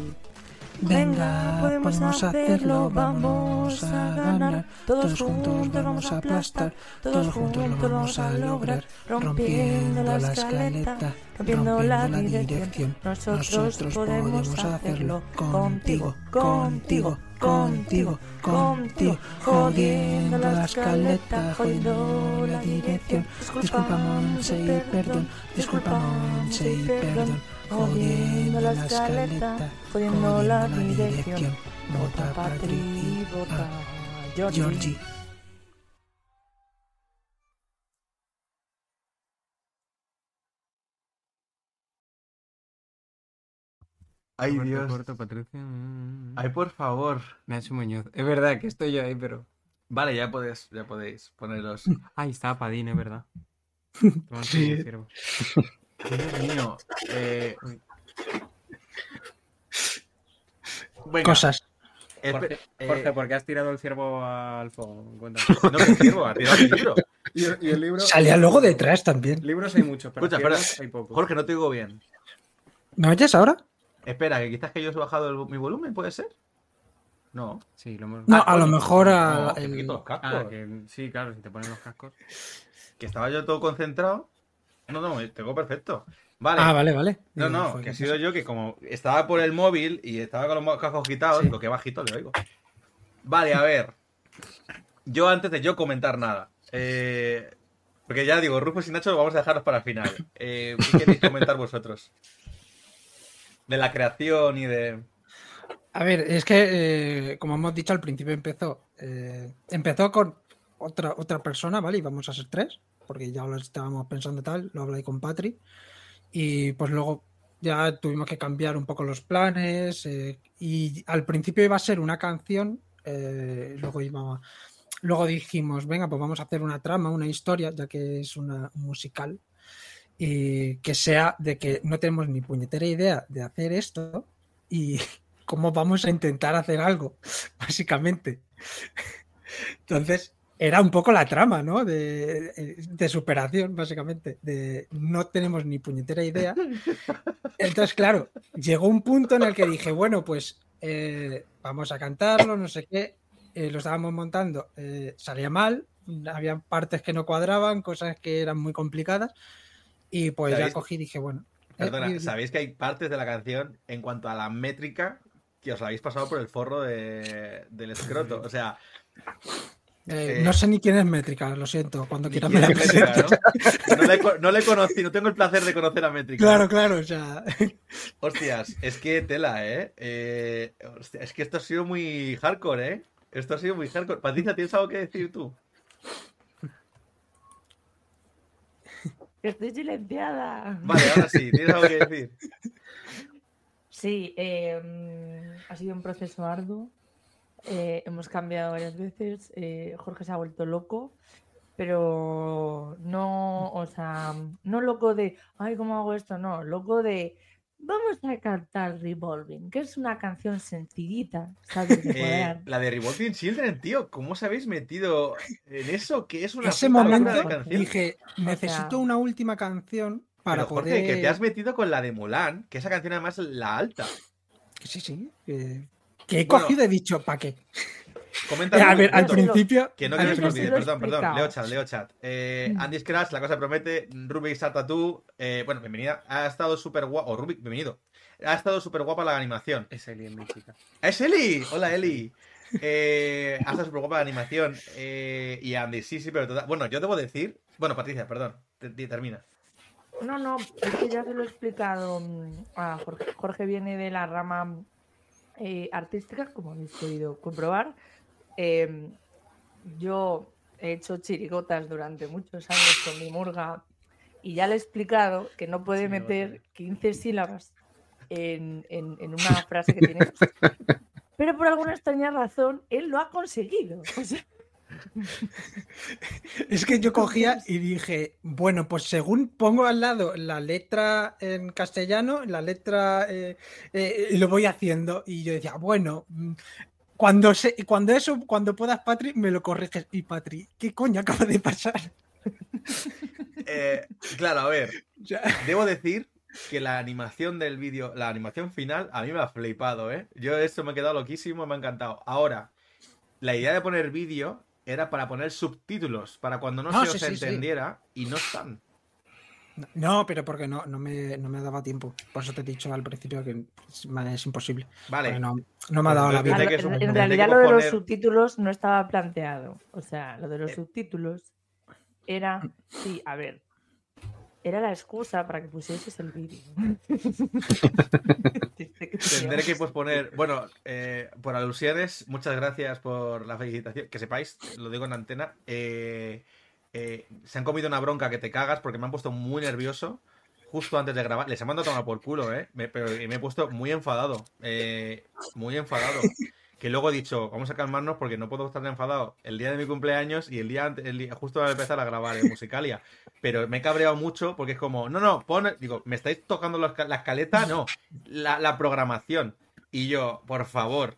Venga, podemos hacerlo, vamos a ganar. Todos juntos vamos a aplastar, todos juntos lo vamos a lograr. Rompiendo la escaleta, rompiendo la dirección. Nosotros podemos hacerlo contigo, contigo, contigo, contigo. Jodiendo la escaleta, jodiendo la dirección. Disculpa, Monse, y perdón. Disculpa, Monse, y perdón. Jodiendo la escaleta, jodiendo la dirección. Vota Patri y vota Georgie. Ay, Corto, Dios. corto, Patricia. Mm. Ay, por favor. Nacho Muñoz. Es verdad que estoy yo ahí, pero. Vale, ya podéis, ya podéis poneros. <laughs> Ahí está Padín, es verdad. <laughs> Sí. <laughs> el. Dios mío. Eh... Cosas. Espe- Jorge, eh, Jorge, ¿por qué has tirado el ciervo al fuego? Cuéntame. No, que ciervo, ha tirado el libro. Y, y el libro. Salía luego detrás también. Libros hay muchos, pero Escucha, espera. hay pocos. Jorge, no te digo bien. ¿Me oyes ahora? Espera, que quizás que yo he bajado el- mi volumen, ¿puede ser? No. Sí, lo hemos. No, Ah, a lo mejor a No, el- los cascos. Ah, que sí, claro, si te ponen los cascos. Que estaba yo todo concentrado. No, no, tengo perfecto. Vale. Ah, vale, vale. No, no, que ha ¿qué sido yo que como estaba por el móvil y estaba con los cascos quitados, Sí. lo que bajito le oigo. Vale, a ver. Yo antes de yo comentar nada. eh, porque ya digo, Rufus y Nacho lo vamos a dejaros para el final. Eh, ¿Qué queréis comentar vosotros? De la creación y de. A ver, es que, eh, como hemos dicho al principio, empezó, eh, empezó con otra, otra persona, ¿vale? Y vamos a ser tres, porque ya lo estábamos pensando tal, lo hablé con Patri. Y pues luego ya tuvimos que cambiar un poco los planes. eh, y al principio iba a ser una canción, eh, luego iba. Luego dijimos, venga, pues vamos a hacer una trama, una historia, ya que es una un musical. Y que sea de que no tenemos ni puñetera idea de hacer esto. Y, <laughs> cómo vamos a intentar hacer algo, <laughs> básicamente. Entonces, era un poco la trama, ¿no? De, de superación, básicamente. De no tenemos ni puñetera idea. Entonces, claro, llegó un punto en el que dije, bueno, pues eh, vamos a cantarlo, no sé qué. Eh, lo estábamos montando, eh, salía mal, había partes que no cuadraban, cosas que eran muy complicadas. Y pues ya ¿Sabéis? cogí y dije, bueno. eh, Perdona, ¿sabéis que hay partes de la canción en cuanto a la métrica que os habéis pasado por el forro de- del escroto? O sea, eh, eh, no sé ni quién es métrica, lo siento. Cuando ni quiera quién me la métrica. ¿no? No le, no le conocí, no tengo el placer de conocer a métrica. Claro, claro, o sea. Hostias, es que tela, ¿eh? Eh, hostia, es que esto ha sido muy hardcore, ¿eh? Esto ha sido muy hardcore. Patricia, ¿tienes algo que decir tú? Estoy silenciada. Vale, ahora sí, ¿tienes algo que decir? Sí, eh, mm, ha sido un proceso arduo. Eh, hemos cambiado varias veces. eh, Jorge se ha vuelto loco, pero no, o sea, no loco de, ay, ¿cómo hago esto? No, loco de, Vamos a cantar Revolving, que es una canción sencillita, ¿sabes? De Eh, la de Revolting Children, tío, ¿cómo os habéis metido en eso? Que es una Ese momento de canción. dije, necesito una última canción para Pero, Jorge, poder... que te has metido con la de Mulan, que esa canción además es la alta. Sí, sí. Que he Bueno. cogido y he dicho, ¿para qué? <laughs> Comenta <laughs> A Rubik, ver, al principio- Que no quiero que os principio- olvide, perdón, perdón. Leo chat, leo chat. Eh, Andy Scratch, la cosa promete. Rubik salta tú. Eh, bueno, bienvenida. Ha estado súper guapo. O Rubik, bienvenido. Ha estado súper guapa la animación. Es Eli en mi chica. ¡Es Eli! Hola, Eli. Eh, ha estado súper guapa la animación. Eh, y Andy, sí, sí, pero total. Bueno, yo debo decir. Bueno, Patricia, perdón. Te- te- termina. No, no, es que ya se lo he explicado mm, a Jorge. Jorge viene de la rama eh, artística, como habéis podido comprobar. Eh, yo he hecho chirigotas durante muchos años con mi murga y ya le he explicado que no puede meter 15 sílabas en, en- en una frase que tiene. <laughs> Pero por alguna extraña razón, él lo ha conseguido. O sea, Es que yo cogía y dije, bueno, pues según pongo al lado la letra en castellano, la letra eh, eh, lo voy haciendo. Y yo decía, bueno, mm, cuando se, cuando eso, cuando puedas, Patri, me lo corriges. Y Patri, ¿qué coño acaba de pasar? <laughs> Eh, claro, a ver. <laughs> Debo decir que la animación del vídeo, la animación final, a mí me ha flipado, ¿eh? Yo esto me he quedado loquísimo, me ha encantado. Ahora, la idea de poner vídeo era para poner subtítulos, para cuando no, No, se sí, os sí, sí. entendiera, y no están. No, pero porque no, no, me, no me daba tiempo. Por eso te he dicho al principio que es, imposible. Vale. No, no me ha dado la vida. Que en, realidad lo de los subtítulos no estaba planteado. O sea, lo de los Eh. subtítulos era, sí, a ver, era la excusa para que pusieses el vídeo. <laughs> Tendré que posponer. Bueno, eh, por alusiones, muchas gracias por la felicitación. Que sepáis, lo digo en antena. eh, eh, se han comido una bronca que te cagas porque me han puesto muy nervioso justo antes de grabar. Les he mandado a tomar por culo, ¿eh? Me, pero me he puesto muy enfadado. eh, muy enfadado. Que luego he dicho, vamos a calmarnos porque no puedo estar enfadado el día de mi cumpleaños y el día, ante- el día- justo al empezar a grabar en Musicalia. Pero me he cabreado mucho porque es como, no, no, pon, digo, ¿me estáis tocando la, esca- la escaleta? No, la, la programación. Y yo, por favor.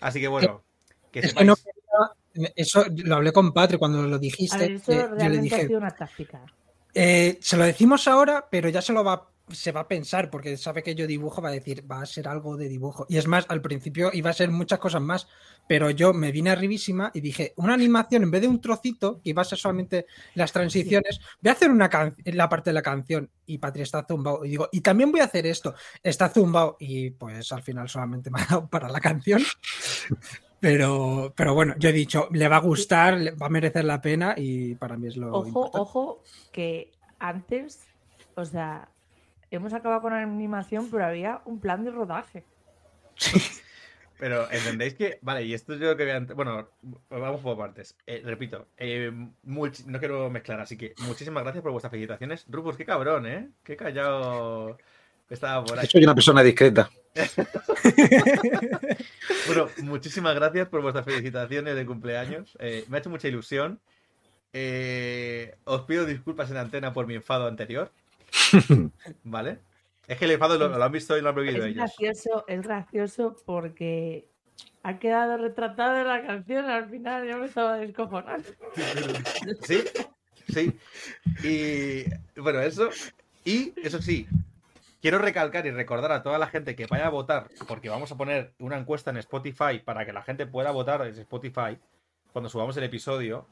Así que bueno, que Es que sepáis. no quería- eso lo hablé con Patri cuando lo A dijiste. ver, eso eh, yo le realmente ha sido una táctica. Eh, se lo decimos ahora, pero ya se lo va, se va a pensar, porque sabe que yo dibujo, va a decir, va a ser algo de dibujo. Y es más, al principio iba a ser muchas cosas más, pero yo me vine arribísima y dije, una animación en vez de un trocito, que iba a ser solamente las transiciones, voy a hacer una can- la parte de la canción y Patria está zumbado. Y digo, y también voy a hacer esto, está zumbado. Y pues al final solamente me ha dado para la canción. <laughs> Pero, pero bueno, yo he dicho, le va a gustar, le va a merecer la pena y para mí es lo Ojo, importante. ojo, que antes, o sea, hemos acabado con la animación, pero había un plan de rodaje. Pero entendéis que, vale, y esto es lo que voy a... Bueno, vamos por partes. Eh, repito, eh, much- no quiero mezclar, así que muchísimas gracias por vuestras felicitaciones. Rufus, qué cabrón, ¿eh? Qué callado estaba por ahí. Soy una persona discreta. <laughs> Bueno, muchísimas gracias por vuestras felicitaciones de cumpleaños. Eh, me ha hecho mucha ilusión. Eh, os pido disculpas en antena por mi enfado anterior. <laughs> ¿Vale? Es que el enfado lo, lo han visto y lo han bebido Es ellos. gracioso, es gracioso porque ha quedado retratada la canción al final, yo me estaba descojonando. <laughs> Sí, sí. Y bueno, eso. Y eso sí, quiero recalcar y recordar a toda la gente que vaya a votar, porque vamos a poner una encuesta en Spotify para que la gente pueda votar en Spotify cuando subamos el episodio,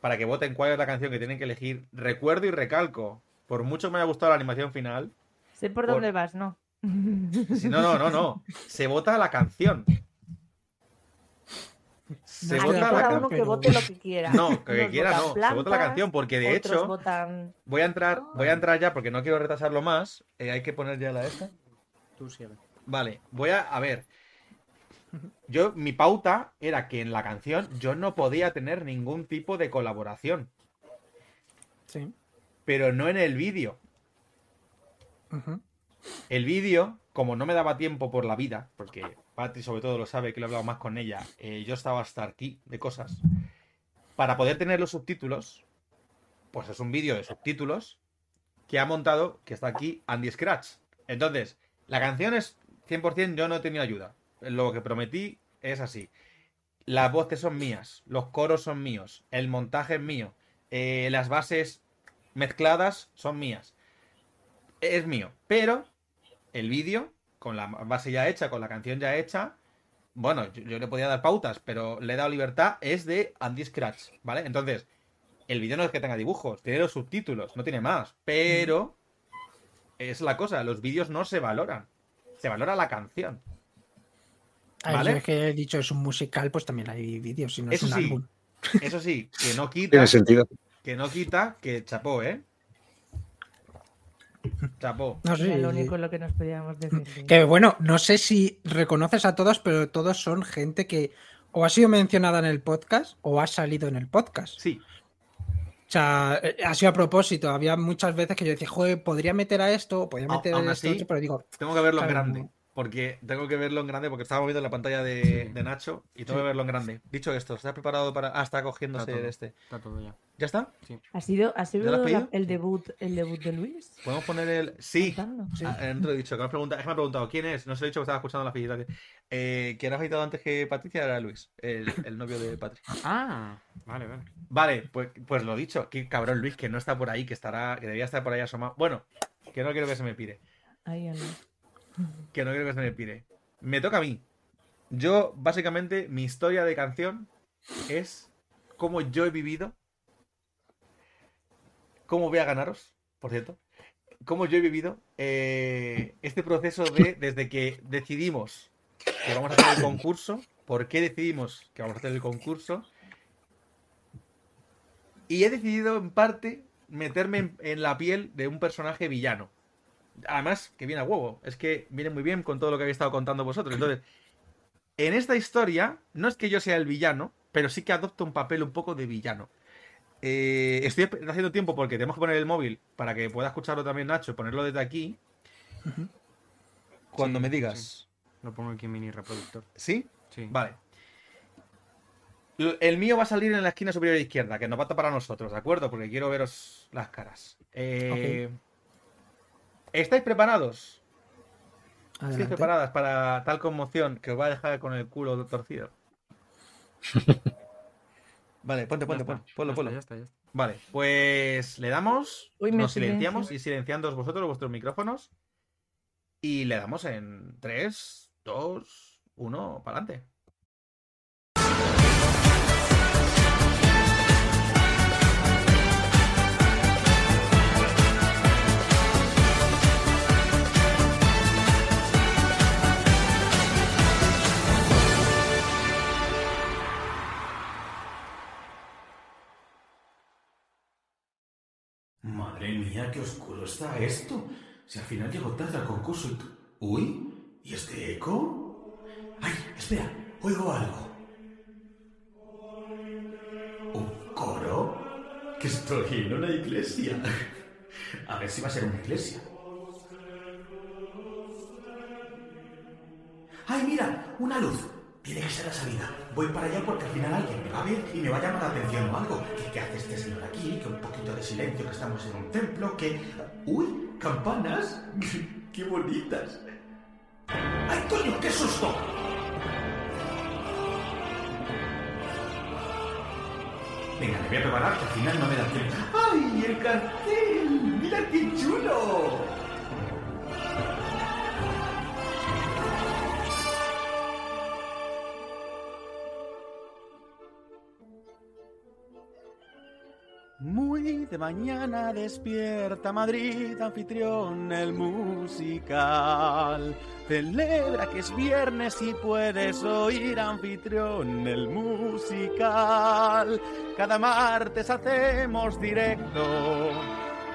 para que voten cuál es la canción que tienen que elegir. Recuerdo y recalco, por mucho que me haya gustado la animación final, Sé por Por- dónde vas, ¿no? no, no, no, no, se vota la canción. Se Aquí vota la cada canción. uno que vote lo que quiera. No, que Unos quiera no, se vota la canción, porque de hecho, votan- voy a entrar, voy a entrar ya porque no quiero retrasarlo más. Eh, hay que poner ya la esta. Tú sí, a ver. Vale, voy a, a ver. Yo, mi pauta era que en la canción yo no podía tener ningún tipo de colaboración, Sí. Pero no en el vídeo. El vídeo, como no me daba tiempo por la vida, porque Patri sobre todo lo sabe que lo he hablado más con ella, eh, yo estaba hasta aquí de cosas. Para poder tener los subtítulos, pues es un vídeo de subtítulos que ha montado, que está aquí, Andy Scratch. Entonces, la canción es 100% yo no he tenido ayuda. Lo que prometí es así. Las voces son mías, los coros son míos, el montaje es mío, eh, las bases mezcladas son mías. Es mío. Pero el vídeo, con la base ya hecha, con la canción ya hecha, bueno, yo, yo le podía dar pautas, pero le he dado libertad, es de Andy Scratch, ¿vale? Entonces, el vídeo no es que tenga dibujos, tiene los subtítulos, no tiene más. Pero es la cosa, los vídeos no se valoran. Se valora la canción. Ver, ¿Vale? es que he dicho es un musical, pues también hay vídeos, si no es Eso un sí, álbum. eso sí, que no <laughs> quita. Tiene sentido. Que no quita que chapó, ¿eh? Chapó. No, sí, lo único lo que nos podíamos decir. Que bueno, no sé si reconoces a todos, pero todos son gente que o ha sido mencionada en el podcast o ha salido en el podcast. Sí. O sea, eh, ha sido a propósito. Había muchas veces que yo decía, joder, podría meter a esto, o podría meter a esto, así, otro", pero digo, Tengo que verlo en grande. Porque tengo que verlo en grande porque estaba viendo la pantalla de, de Nacho y tengo Sí. que verlo en grande. Dicho esto, ¿estás preparado para. Ah, está Está cogiéndose todo, este. está todo ya. ¿Ya está? Sí. ¿Ha sido, ha ¿Ya sido la- el debut el debut de Luis? ¿Podemos poner el. Sí. Cantando. Ah, eh, he dicho, que me, has preguntado, es que me ha preguntado quién es. No se lo he dicho que estaba escuchando la felicitación. Eh, quien ha felicitado antes que Patricia era Luis, el, el novio de Patricia. Ah, vale, vale. Vale, pues, pues lo dicho. Qué cabrón Luis, que no está por ahí, que estará, que debería estar por ahí asomado. Bueno, que no quiero que se me pire. Ahí, ahí. Que no quiero que se me pire. Me toca a mí. Yo, básicamente, mi historia de canción es cómo yo he vivido. Cómo voy a ganaros, por cierto. Cómo yo he vivido eh, este proceso de desde que decidimos que vamos a hacer el concurso. ¿Por qué decidimos que vamos a hacer el concurso? Y he decidido, en parte, meterme en la piel de un personaje villano. Además, que viene a huevo. Es que viene muy bien con todo lo que habéis estado contando vosotros. Entonces, <clears throat> en esta historia, no es que yo sea el villano, pero sí que adopto un papel un poco de villano. Eh, estoy haciendo tiempo porque tenemos que poner el móvil para que pueda escucharlo también Nacho, ponerlo desde aquí. Cuando Sí, me digas. sí. Lo pongo aquí en mini reproductor. ¿Sí? Sí. Vale. El mío va a salir en la esquina superior izquierda, que nos va a tapar a nosotros, ¿de acuerdo? Porque quiero veros las caras. Eh, ¿Estáis preparados? ¿Estáis preparadas para tal conmoción que os va a dejar con el culo torcido? <laughs> Vale, ponte, ponte, ponte, ponlo, ponlo. está, ya está, ya está. Vale, pues le damos, Uy, nos silenciamos silencio. y silenciando vosotros vuestros micrófonos. Y le damos en 3, 2, 1, para adelante. Madre mía, qué oscuro está esto. Si al final llego tarde al concurso y... tú- Uy, ¿y este eco? Ay, espera, oigo algo. ¿Un coro? Que estoy en una iglesia. A ver si va a ser una iglesia. ¡Ay, mira! ¡Una luz! Tiene que ser la salida. Voy para allá porque al final alguien me va a ver y me va a llamar la atención o algo. ¿Qué, hace este señor aquí? Que un poquito de silencio, que estamos en un templo, que... ¡Uy! ¡Campanas! <laughs> ¡Qué bonitas! ¡Ay, coño! ¡Qué susto! Venga, me voy a preparar que al final no me da tiempo. ¡Ay, el cartel! ¡Mira qué chulo! De mañana despierta Madrid, anfitrión el musical. Celebra que es viernes y puedes oír anfitrión el musical. Cada martes hacemos directo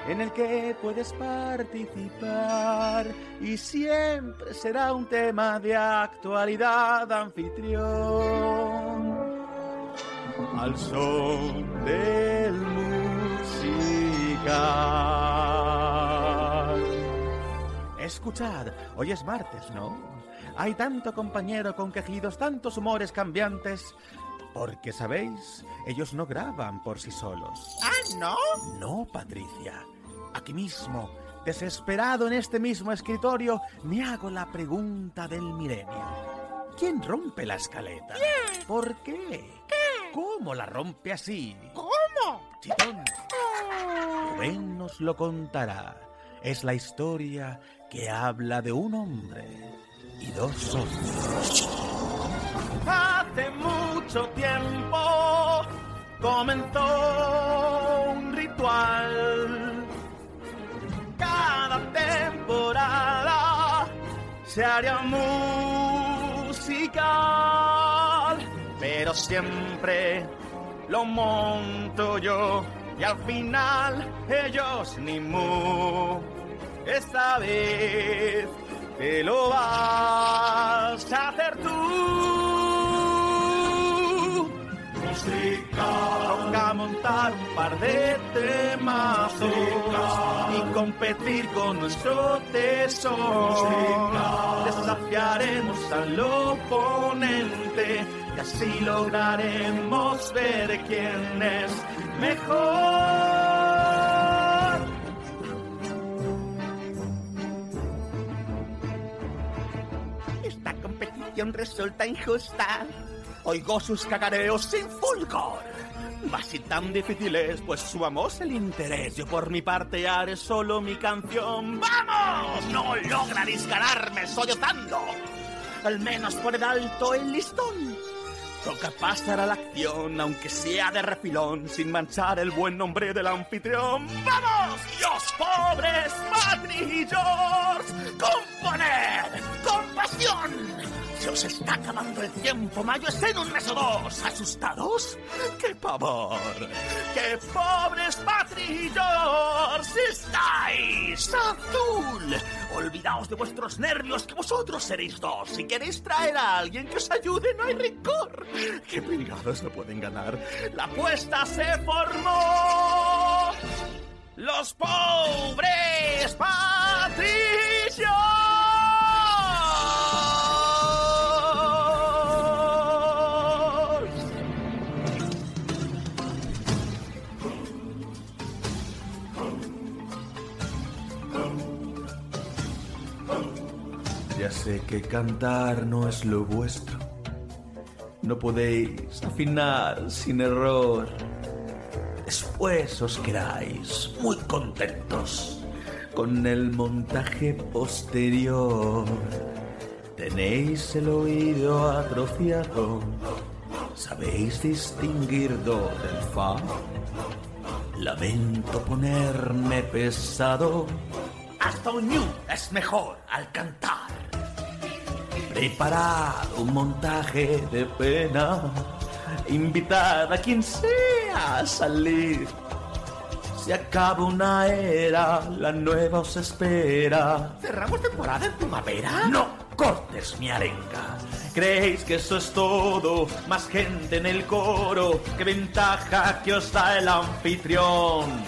en el que puedes participar y siempre será un tema de actualidad anfitrión al son del musical. Escuchad, hoy es martes, ¿no? Hay tanto compañero con quejidos, tantos humores cambiantes. Porque, ¿sabéis? Ellos no graban por sí solos. ¿Ah, no? No, Patricia. Aquí mismo, Desesperado en este mismo escritorio, me hago la pregunta del milenio. ¿Quién rompe la escaleta? ¿Por qué? ¿Cómo la rompe así? ¿Cómo? Chitón. Rubén nos lo contará. Es la historia que habla de un hombre y dos hombres. Hace mucho tiempo comenzó un ritual. Cada temporada se haría musical, pero siempre lo monto yo y al final ellos ni mu. Esta vez te lo vas a hacer tú. Música. Toca montar un par de temazos y competir con nuestro tesoro. Desafiaremos al oponente y así lograremos ver quién es mejor. Esta competición resulta injusta. Oigo sus cacareos sin fulgor. Mas si tan difícil es, pues subamos el interés. Yo por mi parte haré solo mi canción. ¡Vamos! No lograréis ganarme sollozando. Al menos por el alto el listón. Toca pasar a la acción, aunque sea de refilón, sin manchar el buen nombre del anfitrión. ¡Vamos, Dios pobres patrillos! ¡Componer! ¡Con! Se os está acabando el tiempo, Mayo es en un mes o dos. ¿Asustados? ¡Qué pavor! ¡Qué pobres patrillos! ¡Estáis azul! Olvidaos de vuestros nervios, que vosotros seréis dos. Si queréis traer a alguien que os ayude, no hay rencor. <laughs> ¡Qué pringados no pueden ganar! ¡La apuesta se formó! ¡Los pobres patrillos! Ya sé que cantar no es lo vuestro. No podéis afinar sin error. Después os quedáis muy contentos con el montaje posterior. Tenéis el oído atrofiado. ¿Sabéis distinguir do del fa? Lamento ponerme pesado. Hasta un ñu es mejor al cantar. Preparad un montaje de pena. Invitad a quien sea a salir. Se acaba una era, la nueva os espera. ¿Cerramos temporada en primavera? No cortes mi arenga. ¿Creéis que eso es todo? Más gente en el coro. ¿Qué ventaja que os da el anfitrión?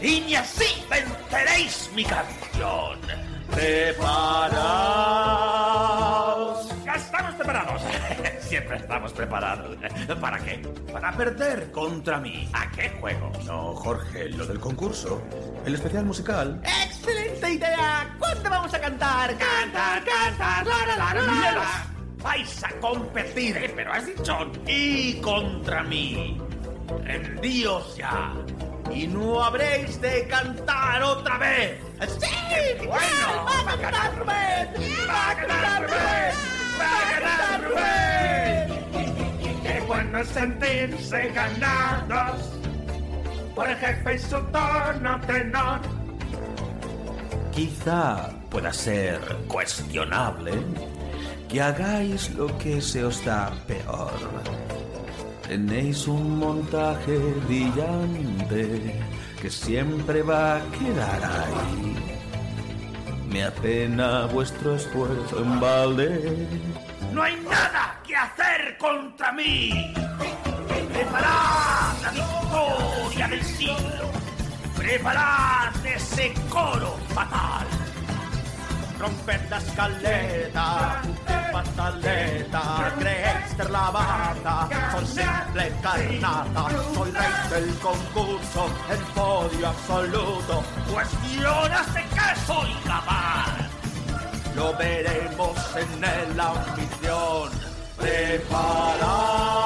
Y ni así venceréis mi canción. Preparaos. Siempre estamos preparados. ¿Para qué? Para perder contra mí. ¿A qué juego? No, Jorge, lo del concurso. El especial musical. ¡Excelente idea! ¿Cuándo vamos a cantar? ¡Cantar, cantar! ¡La, la, la, la, la, la! ¡Vais a competir! Eh, pero has dicho... ¡Y contra mí! ¡Rendíos ya! Y no habréis de cantar otra vez. ¡Sí! ¡Bueno! ¡Va a cantar Rubén! ¡Va a cantar Rubén! ¡Va ¡Qué bueno sentirse ganados! Por el jefe y su tono tenor. Quizá pueda ser cuestionable que hagáis lo que se os da peor. Tenéis un montaje brillante que siempre va a quedar ahí. Me apena vuestro esfuerzo en balde. No hay nada que hacer contra mí. Preparad la victoria del siglo. Preparad ese coro fatal. Romped la escaleta, pataleta, creéis ser la bata, son simple carnata, soy rey del concurso, el podio absoluto, cuestionas de qué soy capaz. Lo veremos en el anfitrión, preparaos.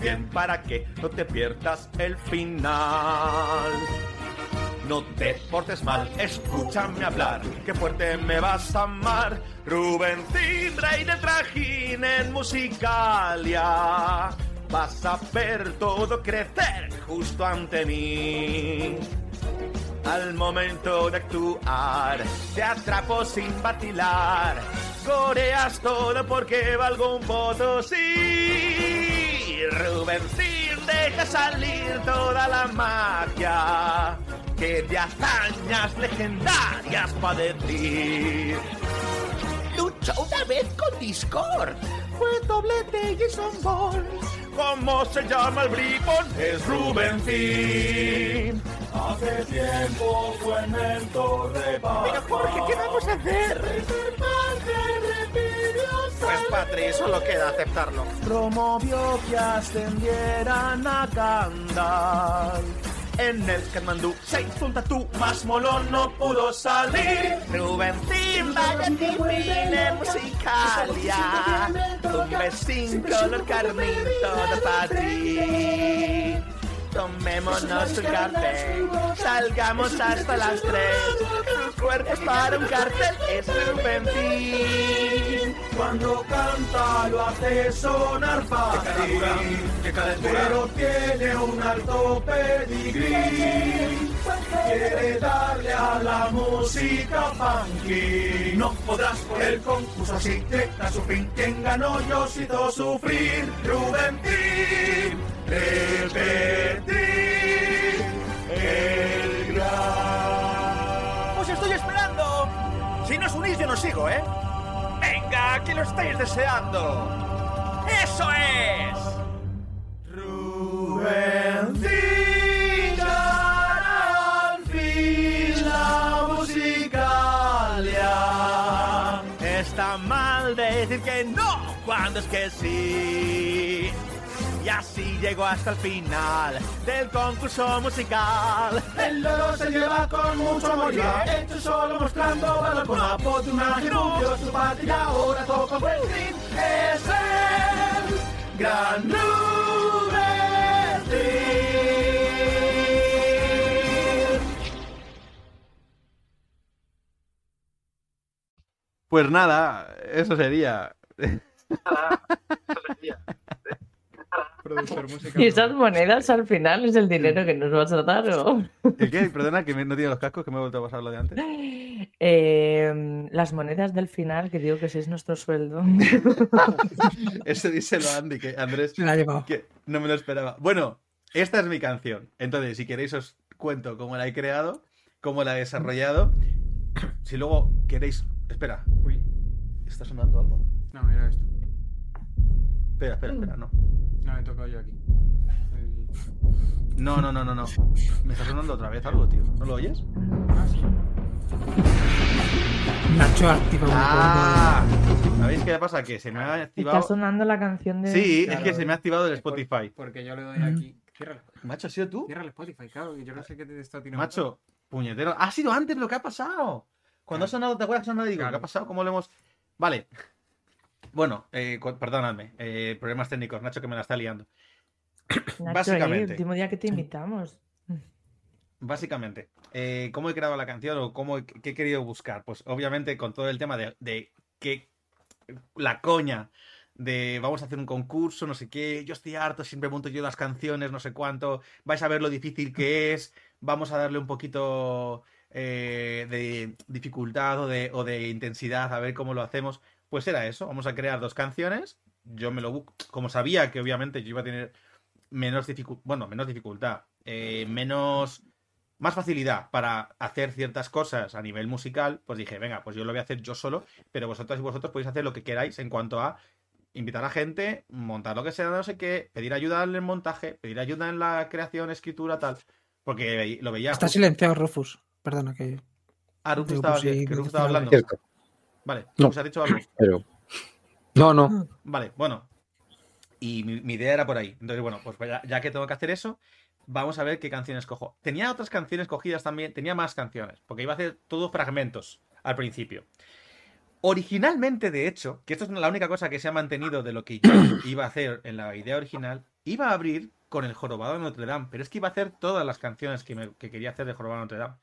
Bien para que no te pierdas el final. No te portes mal, escúchame hablar, que fuerte me vas a amar. Rubencín, rey del trajín en Musicalia. Vas a ver todo crecer justo ante mí. Al momento de actuar, te atrapo sin vacilar. Coreas todo porque valgo un voto, sí. Rubencín, deja salir toda la magia que de hazañas legendarias para decir. Luchó una vez con Discord, fue doblete Jason Ball. ¿Cómo se llama el bribón? Es Rubencín. Hace tiempo fue mentor de Pero Jorge, ¿qué vamos a hacer? Pues Patri, solo queda aceptarlo. Promovió que ascendieran a Gandalf. En el Katmandú se insulta tú, más molón no pudo salir. Rubencín, vaya en musicalia. Un besín color carmín, todo para ti. Tomémonos un café, salgamos hasta las tres. Tu cuerpo es para un cartel, es Rubencín. Cuando canta lo hace sonar fácil, pero tiene un alto pedigrí. Quiere darle a la música funky. No podrás por el concurso si llega a su fin. Quien ganó yo hizo sufrir. Rubencín, repetir el gran. ¡Os estoy esperando! Si no os unís, yo no sigo, ¿eh? ¡Venga, que lo estáis deseando! ¡Eso es! Musicalia. Está mal decir que no cuando es que sí. Así llegó hasta el final del concurso musical. El loro se lleva con mucho amor, ya hecho solo mostrando valor con apoyo, una dio su patria, ahora toca buen fin. Es el gran. Pues nada, eso sería. Productor <laughs> musical. ¿Y esas monedas al final es el dinero que nos vas a dar o...? ¿El qué? Perdona, que me- no tiene los cascos, que me he vuelto a pasar lo de antes. <laughs> Eh, las monedas del final, que digo que ese es nuestro sueldo. <laughs> Eso díselo a Andy, que Andrés Se la ha llevado. que no me lo esperaba. Bueno, esta es mi canción. Entonces, si queréis os cuento cómo la he creado, cómo la he desarrollado. <coughs> Si luego queréis... Espera. Uy, ¿está sonando algo? No, mira esto. Espera, espera, espera, no. No, me he tocado yo aquí. El- No, no, no, no, no. Me está sonando otra vez algo, tío. ¿No lo oyes? Ah, sí. Nacho activa un Ah, ¿sabéis qué pasa? Que se me ha Está activado... sonando la canción de... Sí, Claro. es que se me ha activado el Spotify. Porque yo le doy aquí. Cierra el Spotify. Macho, ¿has sido tú? Cierra el Spotify, claro. Yo no sé qué te está tirando. Macho, puñetero. Ha sido antes lo que ha pasado. Cuando ha sonado, ¿te acuerdas que ha sonado? Y digo, ¿qué ha pasado? ¿Cómo lo hemos...? Vale. Bueno, eh, perdonadme, eh, problemas técnicos, Nacho que me la está liando. <coughs> Nacho, Básicamente. último día que te invitamos. Básicamente, eh, ¿cómo he creado la canción o cómo he- qué he querido buscar? Pues obviamente con todo el tema de, de que la coña de vamos a hacer un concurso, no sé qué, yo estoy harto, siempre monto yo las canciones, no sé cuánto, vais a ver lo difícil que es, vamos a darle un poquito eh, de dificultad o de, o de intensidad, a ver cómo lo hacemos. Pues era eso, vamos a crear dos canciones, yo me lo como sabía que obviamente yo iba a tener menos dificultad, bueno, menos dificultad, eh, menos más facilidad para hacer ciertas cosas a nivel musical, pues dije, venga, pues yo lo voy a hacer yo solo, pero vosotras y vosotros podéis hacer lo que queráis en cuanto a invitar a gente, montar lo que sea, no sé qué, pedir ayuda en el montaje, pedir ayuda en la creación, escritura, tal, porque lo veía. Está justo- silenciado Rufus. Perdona que. Ah, Rufus Digo, estaba, que Rufus estaba algo. hablando. Cierto. Vale, No. Ha dicho algo. Pero. No, no. Vale, bueno. Y mi, mi idea era por ahí. Entonces, bueno, pues ya, ya que tengo que hacer eso, vamos a ver qué canciones cojo. Tenía otras canciones cogidas también, tenía más canciones, porque iba a hacer todos fragmentos al principio. Originalmente, de hecho, que esto es la única cosa que se ha mantenido de lo que yo <coughs> iba a hacer en la idea original, iba a abrir con el Jorobado de Notre Dame, pero es que iba a hacer todas las canciones que, me- que quería hacer de Jorobado de Notre Dame.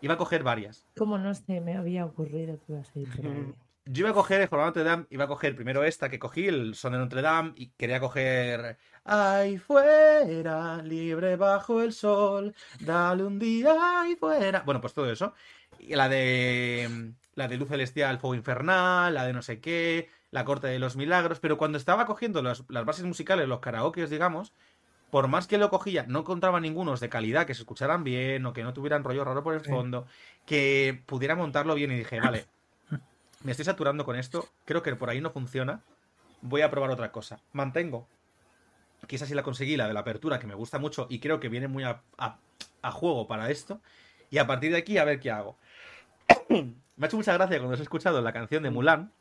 Iba a coger varias. Como no sé, me había ocurrido que ibas a ahí. <laughs> Yo iba a coger el de Notre Dame, iba a coger primero esta que cogí, el Son de Notre Dame, y quería coger Ahí fuera, libre bajo el sol, dale un día ahí fuera. Bueno, pues todo eso. Y la de la de Luz Celestial, Fuego Infernal, la de no sé qué, la corte de los milagros, pero cuando estaba cogiendo las, las bases musicales, los karaokes, digamos, por más que lo cogía, no encontraba ningunos de calidad, que se escucharan bien o que no tuvieran rollo raro por el fondo, que pudiera montarlo bien y dije, vale, me estoy saturando con esto, creo que por ahí no funciona, voy a probar otra cosa. Mantengo, esa sí la conseguí, la de la apertura, que me gusta mucho y creo que viene muy a, a- a juego para esto, y a partir de aquí a ver qué hago. <coughs> me ha hecho mucha gracia cuando os he escuchado la canción de Mulan,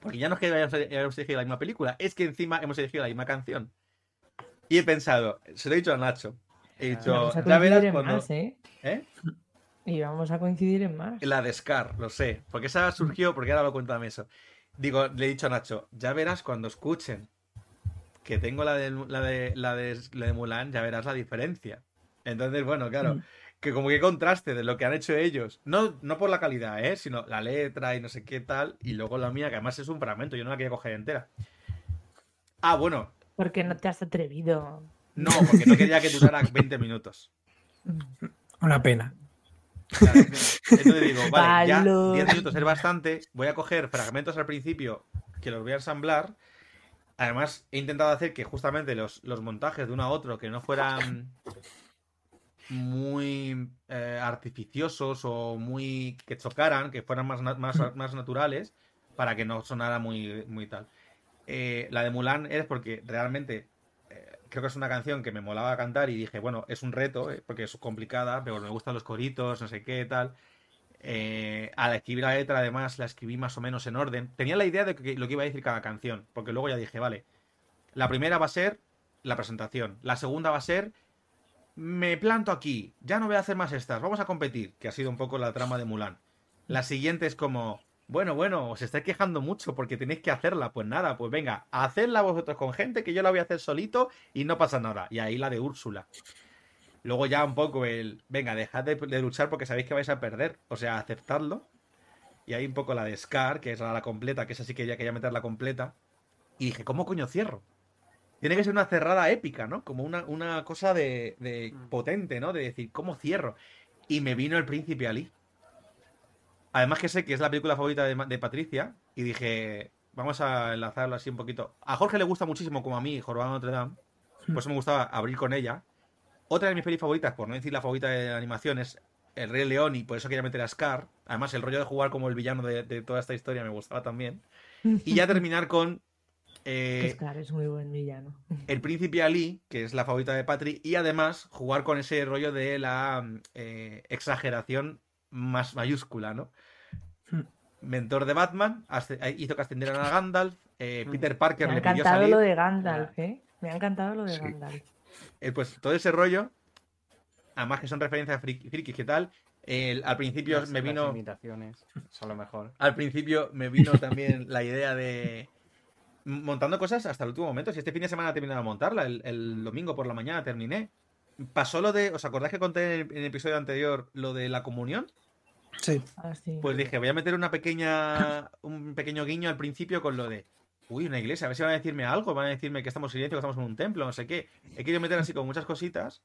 porque ya no es que hayamos elegido la misma película, es que encima hemos elegido la misma canción. Y he pensado, se lo he dicho a Nacho, he dicho, a ya verás cuando... más, ¿eh? ¿Eh? Y vamos a coincidir en más. La de Scar, lo sé. Porque esa surgió, porque ahora lo cuéntame eso. Digo, le he dicho a Nacho, ya verás cuando escuchen que tengo la de, la de, la de, la de Mulan, ya verás la diferencia. Entonces, bueno, claro, Mm. que como que contraste de lo que han hecho ellos, no, no por la calidad, ¿eh? sino la letra y no sé qué tal, y luego la mía, que además es un fragmento, yo no la quería coger entera. Ah, bueno, Porque no te has atrevido. no, porque no quería que durara <laughs> 20 minutos. Una pena. Entonces digo, vale, ya Valor. 10 minutos es bastante. Voy a coger fragmentos al principio que los voy a ensamblar. Además, he intentado hacer que justamente los, los montajes de uno a otro que no fueran muy eh, artificiosos o muy que chocaran, que fueran más, más, más naturales, para que no sonara muy, muy tal. Eh, la de Mulan es porque realmente eh, creo que es una canción que me molaba cantar y dije, bueno, es un reto, eh, porque es complicada, pero me gustan los coritos, no sé qué, tal. Al escribir la letra, además, la escribí más o menos en orden. Tenía la idea de que- lo que iba a decir cada canción, porque luego ya dije, vale, la primera va a ser la presentación, la segunda va a ser me planto aquí, ya no voy a hacer más estas, vamos a competir, que ha sido un poco la trama de Mulan. La siguiente es como, bueno, bueno, os estáis quejando mucho porque tenéis que hacerla, pues nada, pues venga, hacedla vosotros con gente que yo la voy a hacer solito y no pasa nada. Y ahí la de Úrsula. Luego ya un poco el, venga, dejad de, de luchar porque sabéis que vais a perder, o sea, aceptadlo. Y ahí un poco la de Scar, que es la, la completa, que esa sí que ya quería meter la completa. Y dije, ¿cómo coño cierro? Tiene que ser una cerrada épica, ¿no? Como una, una cosa de, de potente, ¿no? De decir, ¿cómo cierro? Y me vino el príncipe Ali. Además que sé que es la película favorita de, de Patricia. Y dije, vamos a enlazarlo así un poquito. A Jorge le gusta muchísimo, como a mí, Jorobado Notre Dame. Por eso me gustaba abrir con ella. Otra de mis pelis favoritas, por no decir la favorita de animación, es El Rey León y por eso quería meter a Scar. Además, el rollo de jugar como el villano de, de toda esta historia me gustaba también. Y ya terminar con eh, Scar es muy buen villano. el príncipe Ali, que es la favorita de Patri, y además jugar con ese rollo de la eh, exageración más mayúscula, ¿no? Hmm. Mentor de Batman, hizo que ascendieran a Gandalf, eh, Peter Parker Me ha encantado salir, lo de Gandalf, ¿eh? Me ha encantado lo de Gandalf. eh, pues todo ese rollo, además que son referencias friki- frikis que tal, al principio Las- me las vino. imitaciones son lo mejor. Al principio me vino también <laughs> la idea de. Montando cosas hasta el último momento. Si este fin de semana he terminado de montarla, el, el domingo por la mañana terminé. Pasó lo de. ¿Os acordáis que conté en el, en el episodio anterior lo de la comunión? Sí. Ah, sí. Pues dije, voy a meter una pequeña. un pequeño guiño al principio con lo de. Uy, una iglesia, a ver si van a decirme algo, van a decirme que estamos en silencio, que estamos en un templo, no sé qué. He querido meter así con muchas cositas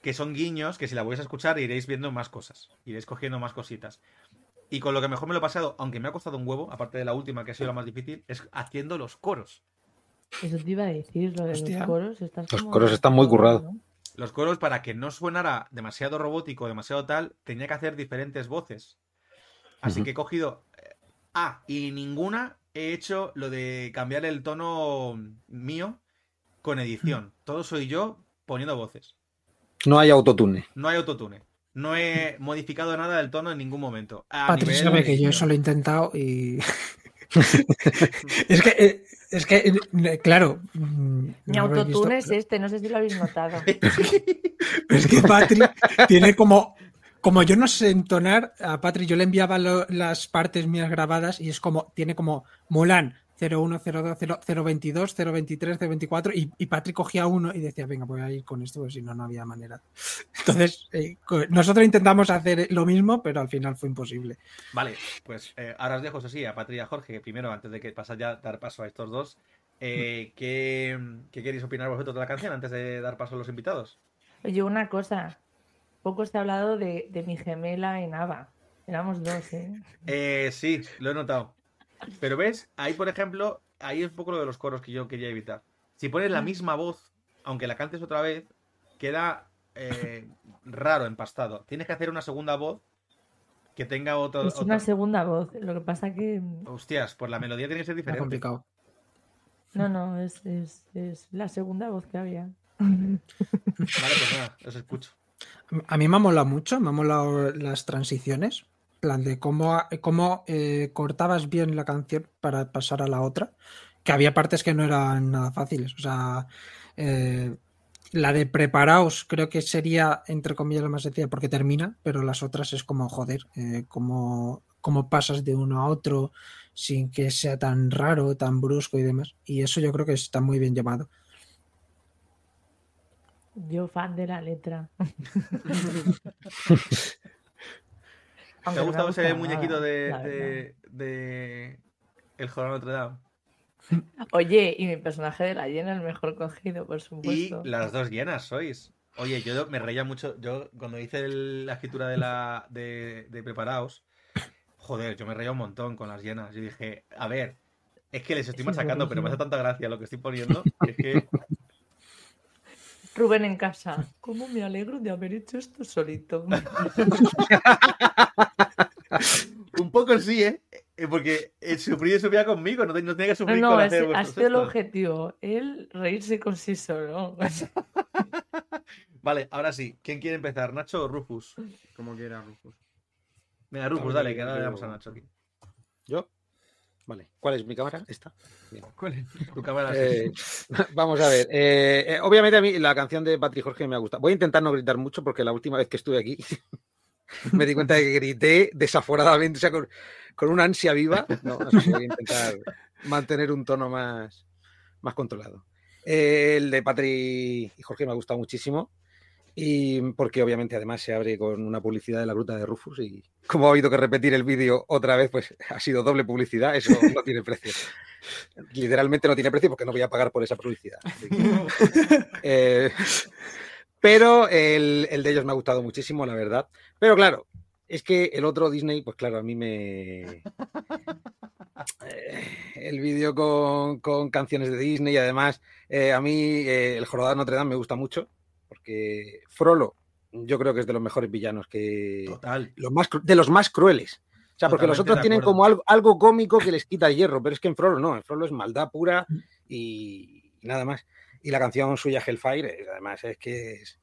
que son guiños que si la vais a escuchar iréis viendo más cosas, iréis cogiendo más cositas. Y con lo que mejor me lo he pasado, aunque me ha costado un huevo, aparte de la última que ha sido la más difícil, es haciendo los coros. Eso te iba a decir, lo de Hostia. los coros. Estás Los como- coros están muy currados. ¿no? Los coros, para que no sonara demasiado robótico, demasiado tal, tenía que hacer diferentes voces. Así que he cogido. eh, Ah, y ninguna he hecho lo de cambiar el tono mío con edición. Todo soy yo poniendo voces. No hay autotune. No hay autotune. No he modificado nada del tono en ningún momento. A Patrick nivel sabe que yo eso lo he intentado y. <laughs> es que, eh, es que, eh, claro. mm, Mi autotune es este, no sé si lo habéis notado. <laughs> Es que Patrick tiene como. Como yo no sé entonar, a Patrick yo le enviaba lo- las partes mías grabadas y es como. Tiene como Mulan 01, 02, 0, 022, 023, 024 y, y Patrick cogía uno y decía, venga, voy a ir con esto, porque si no, no había manera. <laughs> Entonces, eh, nosotros intentamos hacer lo mismo, pero al final fue imposible. Vale, pues eh, ahora os dejo, eso sí, a Patria y a Jorge, que primero, antes de que pasar ya dar paso a estos dos, eh, ¿qué, qué queréis opinar vosotros de la canción antes de dar paso a los invitados? Oye, una cosa. Poco se ha hablado de, de mi gemela en Ava. Éramos dos, ¿eh? Eh, sí, lo he notado. Pero ves, ahí por ejemplo, ahí es un poco lo de los coros que yo quería evitar. Si pones la misma voz, aunque la cantes otra vez, queda eh, raro, empastado. Tienes que hacer una segunda voz que tenga otro... Es una otro- segunda voz. Lo que pasa que. Hostias, pues la melodía tiene que ser diferente. complicado. No, no, es, es, es la segunda voz que había. Vale, pues nada, os escucho. A mí me ha molado mucho, me ha molado las transiciones, plan de cómo, cómo eh, cortabas bien la canción para pasar a la otra, que había partes que no eran nada fáciles. O sea, eh, la de preparaos creo que sería, entre comillas, la más sencilla porque termina, pero las otras es como, joder, eh, cómo, cómo pasas de uno a otro sin que sea tan raro, tan brusco y demás. Y eso yo creo que está muy bien llevado. Yo fan de la letra. <laughs> ¿Te Aunque ha no me gustado ese muñequito nada, de, de, de El Jornal Notre Dame? Oye, y mi personaje de la llena, el mejor cogido, por Y supuesto. las dos llenas sois. Oye, yo me reía mucho. Yo cuando hice el- la escritura de la de, de Preparaos, joder, yo me reía un montón con las llenas. Yo dije, a ver, es que les estoy machacando, pero me hace tanta gracia lo que estoy poniendo. que Es que Rubén en casa. ¿Cómo me alegro de haber hecho esto solito? <laughs> un poco sí, ¿eh? Eh, Porque eh, sufrí y subía conmigo, no, no tenía que No, sufrir no, con hacer ha vuestros sido el objetivo. Él reírse con sí solo. <laughs> Vale, ahora sí. ¿Quién quiere empezar? ¿Nacho o Rufus? Como quiera, Rufus. Venga, Rufus, dale, que ahora le damos a Nacho aquí. ¿Yo? Vale. ¿Cuál es mi cámara? Esta. Bien. <laughs> ¿Cuál es? Tu <laughs> cámara. Eh, <laughs> vamos a ver. eh, eh, obviamente a mí la canción de Patrick Jorge me ha gustado. Voy a intentar no gritar mucho porque la última vez que estuve aquí me di cuenta de que grité desaforadamente, o sea, con, con una ansia viva. No, así que voy a intentar mantener un tono más, más controlado. Eh, el de Patrick y Jorge me ha gustado muchísimo. Y porque obviamente además se abre con una publicidad de la gruta de Rufus y como ha habido que repetir el vídeo otra vez, pues ha sido doble publicidad, eso <laughs> no tiene precio. Literalmente no tiene precio porque no voy a pagar por esa publicidad. <laughs> Eh, pero el, el de ellos me ha gustado muchísimo, la verdad. Pero claro, es que el otro Disney, pues claro, a mí me... Eh, el vídeo con, con canciones de Disney y además eh, a mí eh, el Jorobado de Notre Dame me gusta mucho porque Frollo yo creo que es de los mejores villanos que... Total. Los más, de los más crueles. O sea, porque los otros tienen como algo, algo cómico que les quita hierro, pero es que en Frollo no, en Frollo es maldad pura y, y nada más. Y la canción suya Hellfire, además, es que es,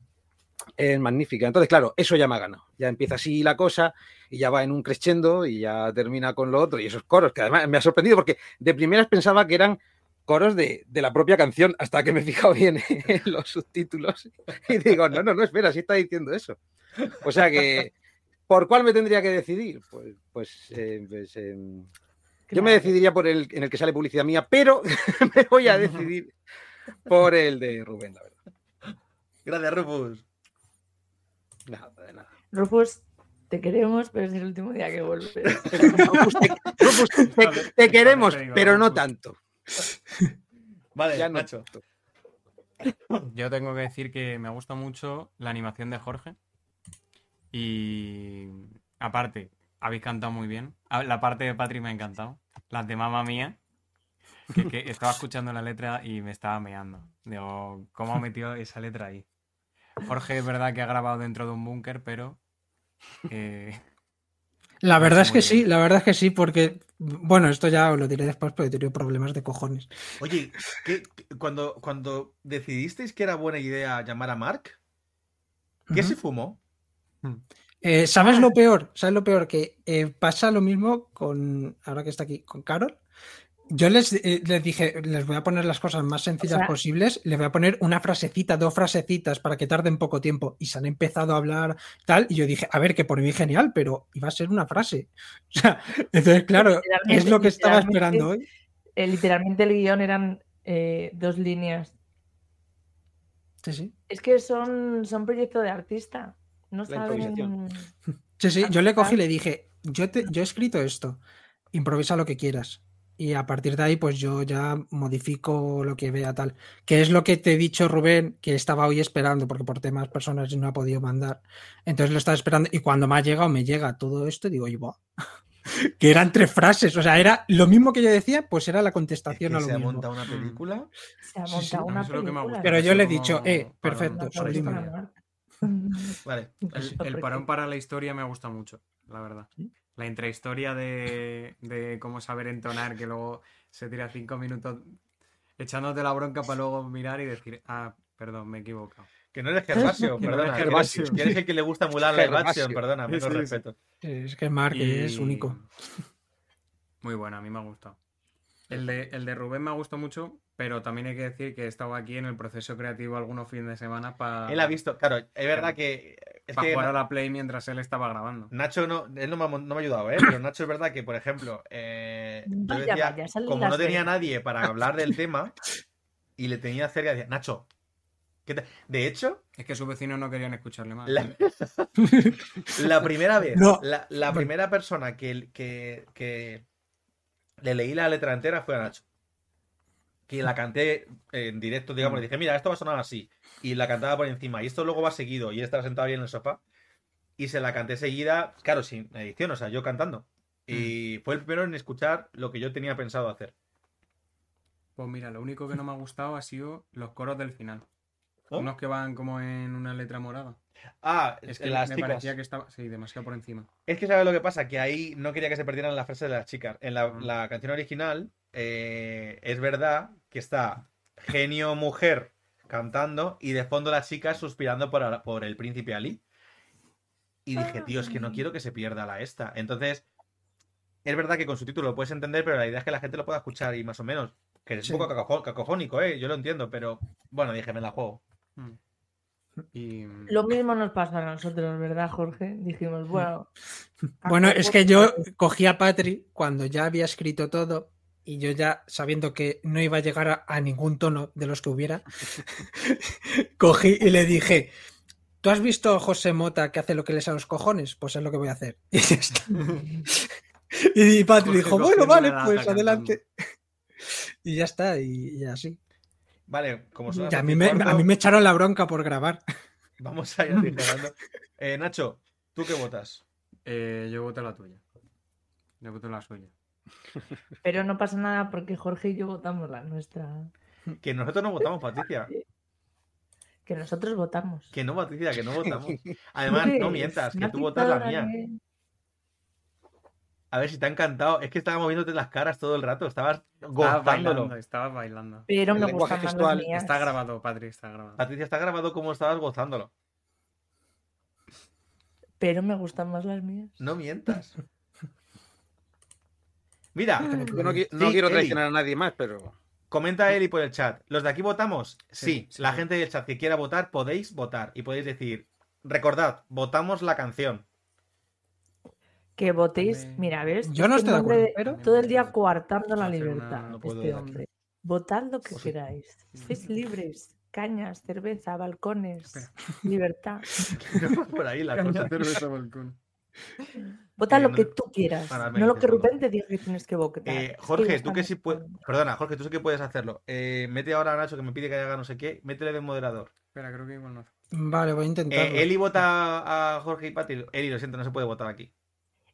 es magnífica. Entonces, claro, eso ya me ha ganado. Ya empieza así la cosa y ya va en un crescendo y ya termina con lo otro. Y esos coros, que además me ha sorprendido porque de primeras pensaba que eran coros de, de la propia canción hasta que me he fijado bien <laughs> en los subtítulos y digo, no, no, no, espera, sí está diciendo eso. O sea que ¿Por cuál me tendría que decidir? Pues, pues, eh, pues, eh, yo me decidiría por el en el que sale publicidad mía, pero <laughs> me voy a decidir por el de Rubén, la verdad. Gracias, Rufus. Nada, de nada. Rufus, te queremos, pero es el último día que vuelves. <laughs> Rufus, te, Rufus, te- te queremos, pero no tanto. <laughs> Vale, Ya Nacho. Yo tengo que decir que me gusta mucho la animación de Jorge. Y aparte, habéis cantado muy bien. Ah, La parte de Patri me ha encantado. Las de Mamma Mía. Que, que estaba escuchando la letra y me estaba meando. Digo, ¿cómo ha metido esa letra ahí? Jorge es verdad que ha grabado dentro de un búnker, pero. eh, La verdad es que sí, la verdad es que sí, porque, bueno, esto ya os lo diré después, pero he tenido problemas de cojones. Oye, <laughs> ¿qué- qué- cuando, cuando decidisteis que era buena idea llamar a Mark, ¿qué se fumó? Eh, ¿Sabes lo peor? ¿Sabes lo peor? Que eh, pasa lo mismo con, ahora que está aquí, con Carol. Yo les, eh, les dije, les voy a poner las cosas más sencillas sea- posibles, les voy a poner una frasecita, dos frasecitas para que tarden poco tiempo y se han empezado a hablar tal, y yo dije, a ver, que por mí genial, pero iba a ser una frase. <laughs> O sea, entonces, claro, es lo que estaba esperando hoy. eh, literalmente el guion eran eh, dos líneas. Sí, sí. Es que son, son proyectos de artista. No La saben. improvisación. Sí, sí, yo le cogí y le dije, yo, te, yo he escrito esto, improvisa lo que quieras. Y a partir de ahí, pues yo ya modifico lo que vea tal. Que es lo que te he dicho, Rubén, que estaba hoy esperando, porque por temas personales no ha podido mandar. Entonces lo estaba esperando. Y cuando me ha llegado, me llega todo esto, digo, y buah. <laughs> Que eran tres frases. O sea, era lo mismo que yo decía, pues era la contestación ¿Que a lo se ha mismo. montado una película? Se ha Sí, montado sí, una película. Pero yo le he dicho, eh, perfecto, sublime. Vale. <laughs> El, el parón para la historia me gusta mucho, la verdad. La intrahistoria de, de cómo saber entonar, que luego se tira cinco minutos echándote la bronca para luego mirar y decir, ah, perdón, me he equivocado. Que no eres Gervasio, <laughs> perdona. eres que eres- Gervasio. que eres el que le gusta emular la Gervasio. perdona, menos Sí, sí. respeto. Es que Mark es único. <laughs> Muy buena, a mí me ha gustado. El de, el de Rubén me ha gustado mucho, pero también hay que decir que he estado aquí en el proceso creativo algunos fines de semana para. Él ha visto, claro, es verdad que. Es para que jugar a la Play mientras él estaba grabando. Nacho no, él no me, ha, no me ha ayudado, ¿eh? <clears throat> Pero Nacho es verdad que, por ejemplo, eh, yo Vaya, decía, vaya, salen como no tenía nadie para <laughs> hablar del tema y le tenía cerca, decía, Nacho, ¿qué te-?". de hecho, Es que sus vecinos no querían escucharle más. la, <laughs> la primera vez, No. la, la primera persona que, que, que le leí la letra entera fue a Nacho. Que la canté en directo, digamos, le dije, mira, esto va a sonar así. Y la cantaba por encima. Y esto luego va seguido. Y él estaba sentado ahí en el sofá. Y se la canté seguida, claro, sin edición, o sea, yo cantando. Y fue el primero en escuchar lo que yo tenía pensado hacer. Pues mira, lo único que no me ha gustado ha sido los coros del final. ¿No? Unos que van como en una letra morada. Ah, Es que las me chicas. parecía que estaba, sí, demasiado por encima. Es que sabes lo que pasa, que ahí no quería que se perdieran las frases de las chicas. En la, Ah. la canción original eh, es verdad que está genio mujer cantando y de fondo las chicas suspirando por, por el príncipe Ali. Y dije, tío, es que no quiero que se pierda la esta. Entonces, es verdad que con su título lo puedes entender, pero la idea es que la gente lo pueda escuchar y más o menos. Que es Sí. un poco cacofó- cacofónico, ¿eh? Yo lo entiendo, pero bueno, dije, me la juego. Mm. Y Lo mismo nos pasa a nosotros, ¿verdad, Jorge? Dijimos, <laughs> <laughs> bueno. Bueno, es que yo cosas- cogí a Patri cuando ya había escrito todo y yo ya sabiendo que no iba a llegar a, a ningún tono de los que hubiera, <laughs> cogí y le dije, ¿tú has visto a José Mota que hace lo que le sale a los cojones? Pues es lo que voy a hacer. Y ya está. Y Patri Jorge dijo, bueno, vale, pues adelante. Y ya está, y, y así. Vale, como son a mí, me, a mí me echaron la bronca por grabar. <laughs> Vamos a ir aligerando. Eh, Nacho, ¿tú qué votas? eh, yo voté la tuya. Yo voté la suya. <laughs> Pero no pasa nada porque Jorge y yo votamos la nuestra. Que nosotros no votamos, Patricia. <laughs> Que nosotros votamos. Que no, Patricia, que no votamos. Además, no Pues, mientas, que tú votas la mía. que- A ver si te ha encantado. Es que estábamos viéndote las caras todo el rato. Estabas gozándolo. bailando, estabas bailando. Pero me más gestual las mías. Está grabado, Patri, está grabado. Patricia, está grabado como estabas gozándolo. Pero me gustan más las mías. No mientas. <laughs> Mira, Yo no, qui- no Sí, quiero Eli. traicionar a nadie más, pero. comenta Eli por el chat. ¿Los de aquí votamos? Sí. Sí, sí, la sí. gente del chat que quiera votar, podéis votar. Y podéis decir, recordad, votamos la canción. Que votéis, mira, ¿ves? Yo no Este estoy de hombre acuerdo, pero- Todo el día coartando la libertad, no puedo este hombre. Votad lo que Pues sí. queráis. <laughs> Sois libres. Cañas, cerveza, balcones, <laughs> libertad. <laughs> Por ahí la cosa. Vota Eh, lo no- que tú quieras. No lo que. Rubén te diga que tienes que votar. Eh, Jorge, tú que sí puedes. Perdona, Jorge, tú sí que puedes hacerlo. Eh, mete ahora a Nacho que me pide que haga no sé qué. Métele de moderador. Espera, creo que igual no. Vale, voy a intentarlo. Eh, Eli vota a Jorge y Pati. Eli, lo siento, no se puede votar aquí.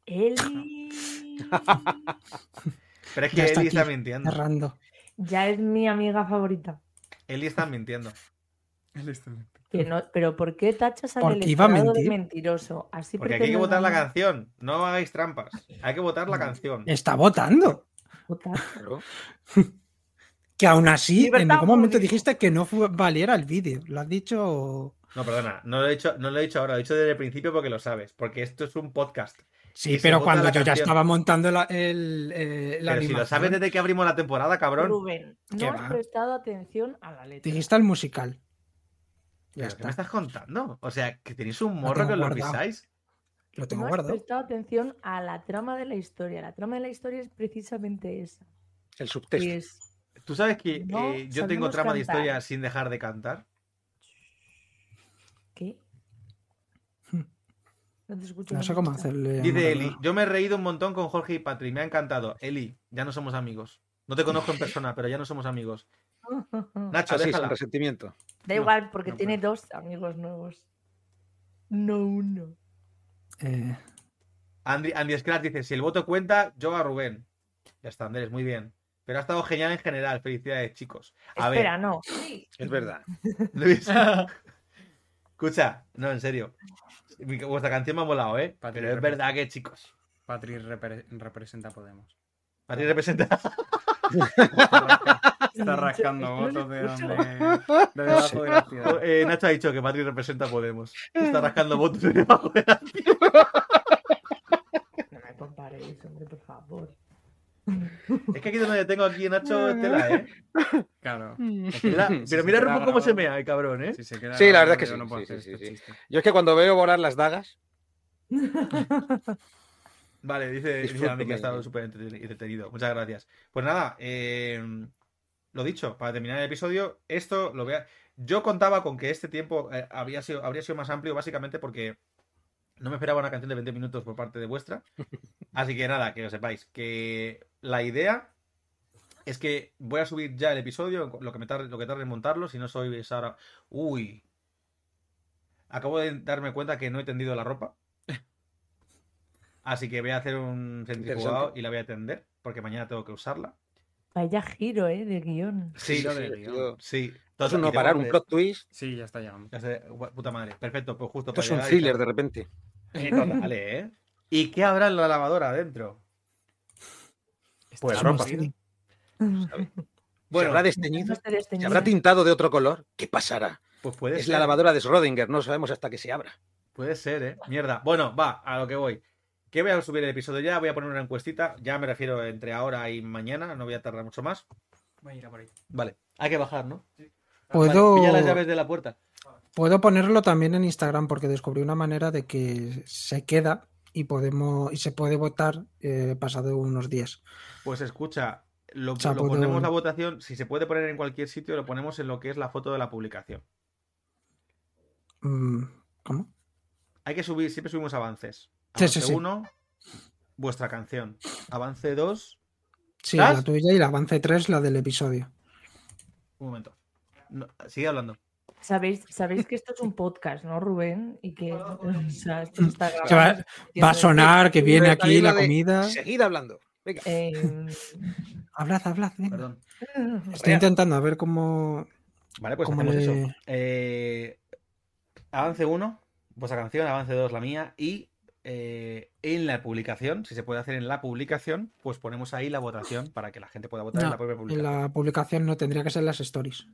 Eli. <laughs> Pero es que Ya está Eli está aquí, mintiendo. cerrando. Ya es mi amiga favorita. Eli está mintiendo. <laughs> Que no, pero ¿por qué tachas Porque a electorado de mentir. mentiroso? Así Porque aquí hay que votar la canción. No hagáis trampas. Hay que votar la canción. Está votando. Votar. Claro. Que aún así, en ningún momento dijiste que no valiera el vídeo. Lo has dicho. No, perdona. No lo he dicho, no lo he dicho ahora. Lo he dicho desde el principio porque lo sabes. Porque esto es un podcast. Sí, pero cuando yo ya estaba montando la, el, eh, la Pero si lo sabes desde que abrimos la temporada, cabrón. Rubén, ¿Qué no has va? prestado atención a la letra. dijiste el musical. Ya ¿Pero ¿Qué me está. estás contando? O sea, que tenéis un morro que lo guardado. pisáis. Lo tengo no has guardado. prestado atención a la trama de la historia. La trama de la historia es precisamente esa. El subtexto. Es ¿Tú sabes que No eh, yo tengo trama de historia sin dejar de cantar? ¿Qué? No te escucho. No la sé cómo hacerle. Dice. Eli, yo me he reído un montón con Jorge y Patri, me ha encantado. Eli, ya no somos amigos. No te conozco en persona, pero ya no somos amigos. <laughs> Nacho, Así, déjala. resentimiento. Da No, igual, porque no tiene dos amigos nuevos. No uno. Eh, Andy, Andy Scratch dice, si el voto cuenta, yo a Rubén. Ya está, Andrés, muy bien. Pero ha estado genial en general. Felicidades, chicos. A Espera, ver, no. Es verdad. <laughs> Luis. <laughs> Escucha, no, en serio. Vuestra canción me ha molado, ¿eh? Patri, Pero es verdad que, chicos. Patri repre- representa Podemos. Patri representa. <laughs> Está rascando votos de donde. De debajo de la ciudad. Eh, Nacho ha dicho que Patri representa Podemos. Está rascando votos de debajo de la <laughs> No me comparéis, hombre, por favor. Es que aquí donde tengo aquí Nacho es tela, ¿eh? Claro. Mira- Si pero mira Rufo cómo se mea, el cabrón, ¿eh? Si se queda Sí, la verdad es que yo sí, no puedo sí, hacer sí, este sí. chiste. Yo es que cuando veo volar las dagas, <laughs> Vale, dice, Andy que ha estado súper entrete- entretenido. Muchas gracias. Pues nada, eh, lo dicho, para terminar el episodio, esto lo vea. Yo contaba con que este tiempo eh, habría, sido, habría sido más amplio, básicamente porque no me esperaba una canción de 20 minutos por parte de vuestra. <laughs> Así que nada, que lo sepáis. Que la idea es que voy a subir ya el episodio, lo que me tarde, lo que tarde en montarlo, si no soy ahora. Uy. Acabo de darme cuenta que no he tendido la ropa. Así que voy a hacer un centrifugado y la voy a tender, porque mañana tengo que usarla. Vaya giro, ¿eh? De guion. Sí, sí, de sí, guion. sí. esto Todo es un no parar, un plot twist. Sí, ya está llegando. Ya sé, puta madre. Perfecto, pues justo Esto es un thriller de repente. Eh, total, ¿eh? ¿Y qué habrá en la lavadora adentro? Pues es ropa. un <laughs> Bueno, ¿Se habrá desteñido? ¿Se habrá tintado de otro color? ¿Qué pasará? pues puede Es ser. la lavadora de Schrödinger, no sabemos hasta que se abra. Puede ser, ¿eh? Mierda. Bueno, va, a lo que voy. Que voy a subir el episodio ya, voy a poner una encuestita. Ya me refiero entre ahora y mañana, no voy a tardar mucho más. Voy a ir a por ahí. Vale, hay que bajar, ¿no? Puedo, Vale, pilla las llaves de la puerta. puedo ponerlo también en Instagram porque descubrí una manera de que se queda y podemos y se puede votar eh, pasado unos días. Pues escucha, lo, O sea, lo puedo- ponemos la votación, si se puede poner en cualquier sitio, lo ponemos en lo que es la foto de la publicación. Mm, ¿Cómo? Hay que subir, siempre subimos avances. Avance sí, sí. 1, vuestra canción. Avance 2, Sí, la tuya y la avance 3, la del episodio. un momento. No, sigue hablando. ¿Sabéis, sabéis que esto es un <laughs> podcast, ¿no, Rubén? Y que o sea, esto se está Que va, grabando. va a sonar que viene aquí la comida. Seguid hablando. Venga. Eh, Hablad, hablad. venga. Perdón. Estoy intentando a ver cómo. Vale, pues ¿Cómo hacemos le- eso. Eh, avance 1, vuestra canción, avance 2, la mía. Y eh, en la publicación, si se puede hacer en la publicación, pues ponemos ahí la votación para que la gente pueda votar en la propia en publicación. la publicación no tendría que ser las stories.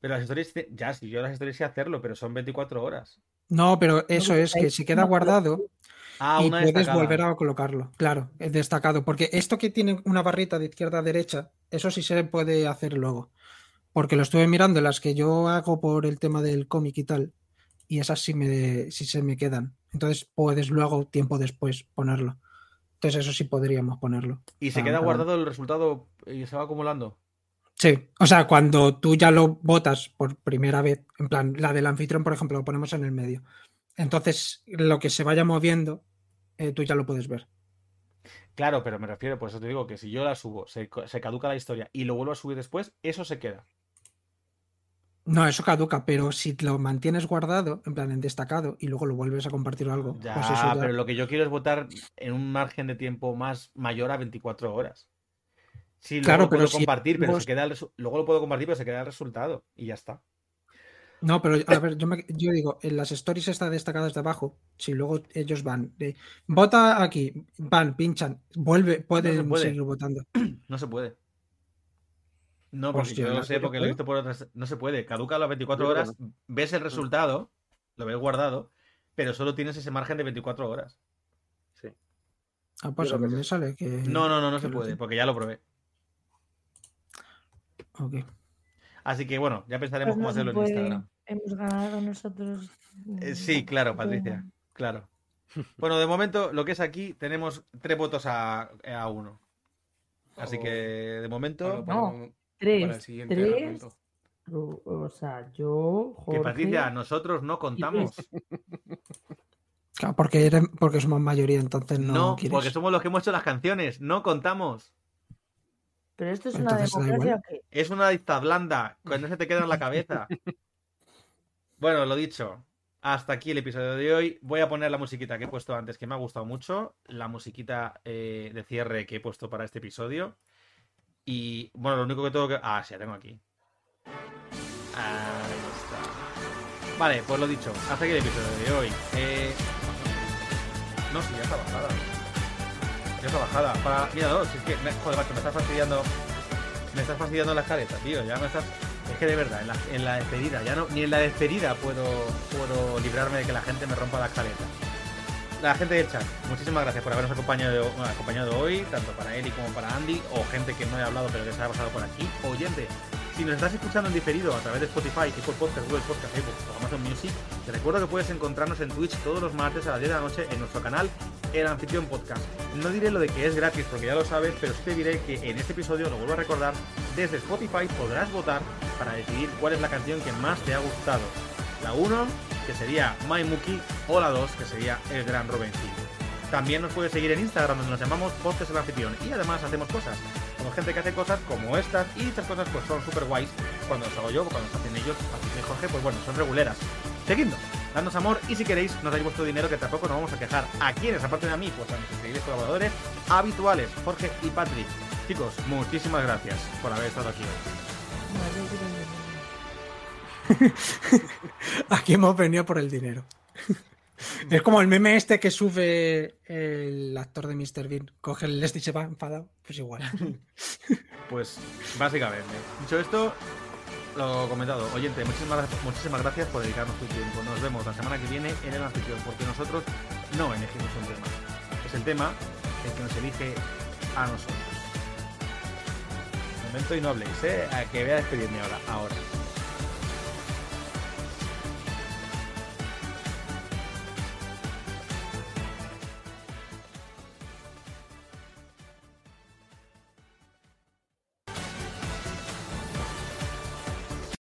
Pero las historias, ya, si yo las historias sé hacerlo, pero son 24 horas. No, pero eso es que si queda guardado Ah, y una puedes destacada. volver a colocarlo. Claro, es destacado. Porque esto que tiene una barrita de izquierda a derecha, eso sí se puede hacer luego. Porque lo estuve mirando, las que yo hago por el tema del cómic y tal, y esas sí, me, sí se me quedan. Entonces puedes luego, tiempo después, ponerlo. Entonces eso sí podríamos ponerlo. Y se Ah, queda guardado el resultado y se va acumulando. Sí, o sea, cuando tú ya lo votas por primera vez, en plan, la del anfitrión, por ejemplo, lo ponemos en el medio. Entonces, lo que se vaya moviendo, eh, tú ya lo puedes ver. Claro, pero me refiero, por eso te digo que si yo la subo, se, caduca la historia y lo vuelvo a subir después, eso se queda. No, eso caduca, pero si lo mantienes guardado, en plan, en destacado, y luego lo vuelves a compartir algo, Ya, pues eso ya... pero lo que yo quiero es votar en un margen de tiempo más mayor a 24 horas. Sí, luego Claro, lo puedo pero si compartir, pero luego- se queda el resu- luego lo puedo compartir, pero se queda el resultado y ya está. No, pero a ver, yo, me- yo digo, en las stories está destacadas de abajo, si luego ellos van, de, vota aquí, van, pinchan, vuelve, pueden puede. seguir votando. No se puede. No, porque Hostia, yo lo ¿en sé, porque lo he visto por otras. No se puede. Caduca a las 24 Yo creo horas, ves el resultado, lo ves guardado, pero solo tienes ese margen de 24 horas. Sí. Ah, pues a mí que me sale que... No, no, no, no se puede, tiene. porque ya lo probé. Ok. Así que bueno, ya pensaremos Pues cómo hacerlo en. Instagram. Hemos ganado nosotros. Eh, sí, claro, Patricia. Claro. Bueno, de momento, lo que es aquí, tenemos tres votos a, a uno. Así que, de momento. No, tres. para el siguiente tres. O, o sea, yo, Que. Patricia, nosotros no contamos. Claro, porque, eres- porque somos mayoría, entonces no, No, quieres. porque somos los que hemos hecho las canciones. No contamos. Pero esto es una Entonces democracia que. Es una dicta blanda. Cuando se te queda en la cabeza. <laughs> Bueno, lo dicho. Hasta aquí el episodio de hoy. Voy a poner la musiquita que he puesto antes, que me ha gustado mucho. La musiquita eh, de cierre que he puesto para este episodio. Y bueno, lo único que tengo que. Ah, sí, la tengo aquí. Ahí está. Vale, pues lo dicho. Hasta aquí el episodio de hoy. Eh... No, sí, ya está bajada. Está bajada. Para... Mira, no, si es que. me- Joder, macho, me estás fastidiando. Me estás fastidiando la escaleta, tío. Ya me estás. Es que de verdad, en la, en la despedida, ya no, ni en la despedida puedo, puedo librarme de que la gente me rompa la escaleta. La gente del chat, muchísimas gracias por habernos acompañado, acompañado hoy, tanto para Eli como para Andy, o gente que no he hablado pero que se ha pasado por aquí. Oyente, si nos estás escuchando en diferido a través de Spotify, Apple Podcast, Google Podcast, Facebook o Amazon Music, te recuerdo que puedes encontrarnos en Twitch todos los martes a las 10 de la noche en nuestro canal El Anfitrión Podcast. No diré lo de que es gratis porque ya lo sabes, pero sí te diré que en este episodio, lo vuelvo a recordar, desde Spotify podrás votar para decidir cuál es la canción que más te ha gustado. La 1, que sería My Muki, o la 2, que sería El Gran Robencillo. También nos puedes seguir en Instagram, donde nos llamamos Podcast El Anfitrión. Y además hacemos cosas. Gente que hace cosas como estas. Y estas cosas pues son súper guays. Cuando las hago yo, cuando las hacen ellos, Patricia y Jorge, pues bueno, son reguleras. Seguidnos, dadnos amor y si queréis, nos dais vuestro dinero, que tampoco nos vamos a quejar. ¿A quiénes? Aparte de a mí, pues a nuestros increíbles colaboradores habituales, Jorge y Patrick. Chicos, muchísimas gracias por haber estado aquí hoy. <laughs> Aquí hemos venido por el dinero. <laughs> <laughs> Es como el meme este que sube el actor de Mr. Bean. Coge el Leslie y se va enfadado. Pues igual. <laughs> Pues básicamente. Dicho esto, lo comentado. Oyente, muchísimas, muchísimas gracias por dedicarnos tu tiempo. Nos vemos la semana que viene en el anfitrión, porque nosotros no elegimos un tema. Es el tema el que nos elige a nosotros. Un momento y no habléis, ¿eh? A que voy a despedirme ahora. Ahora.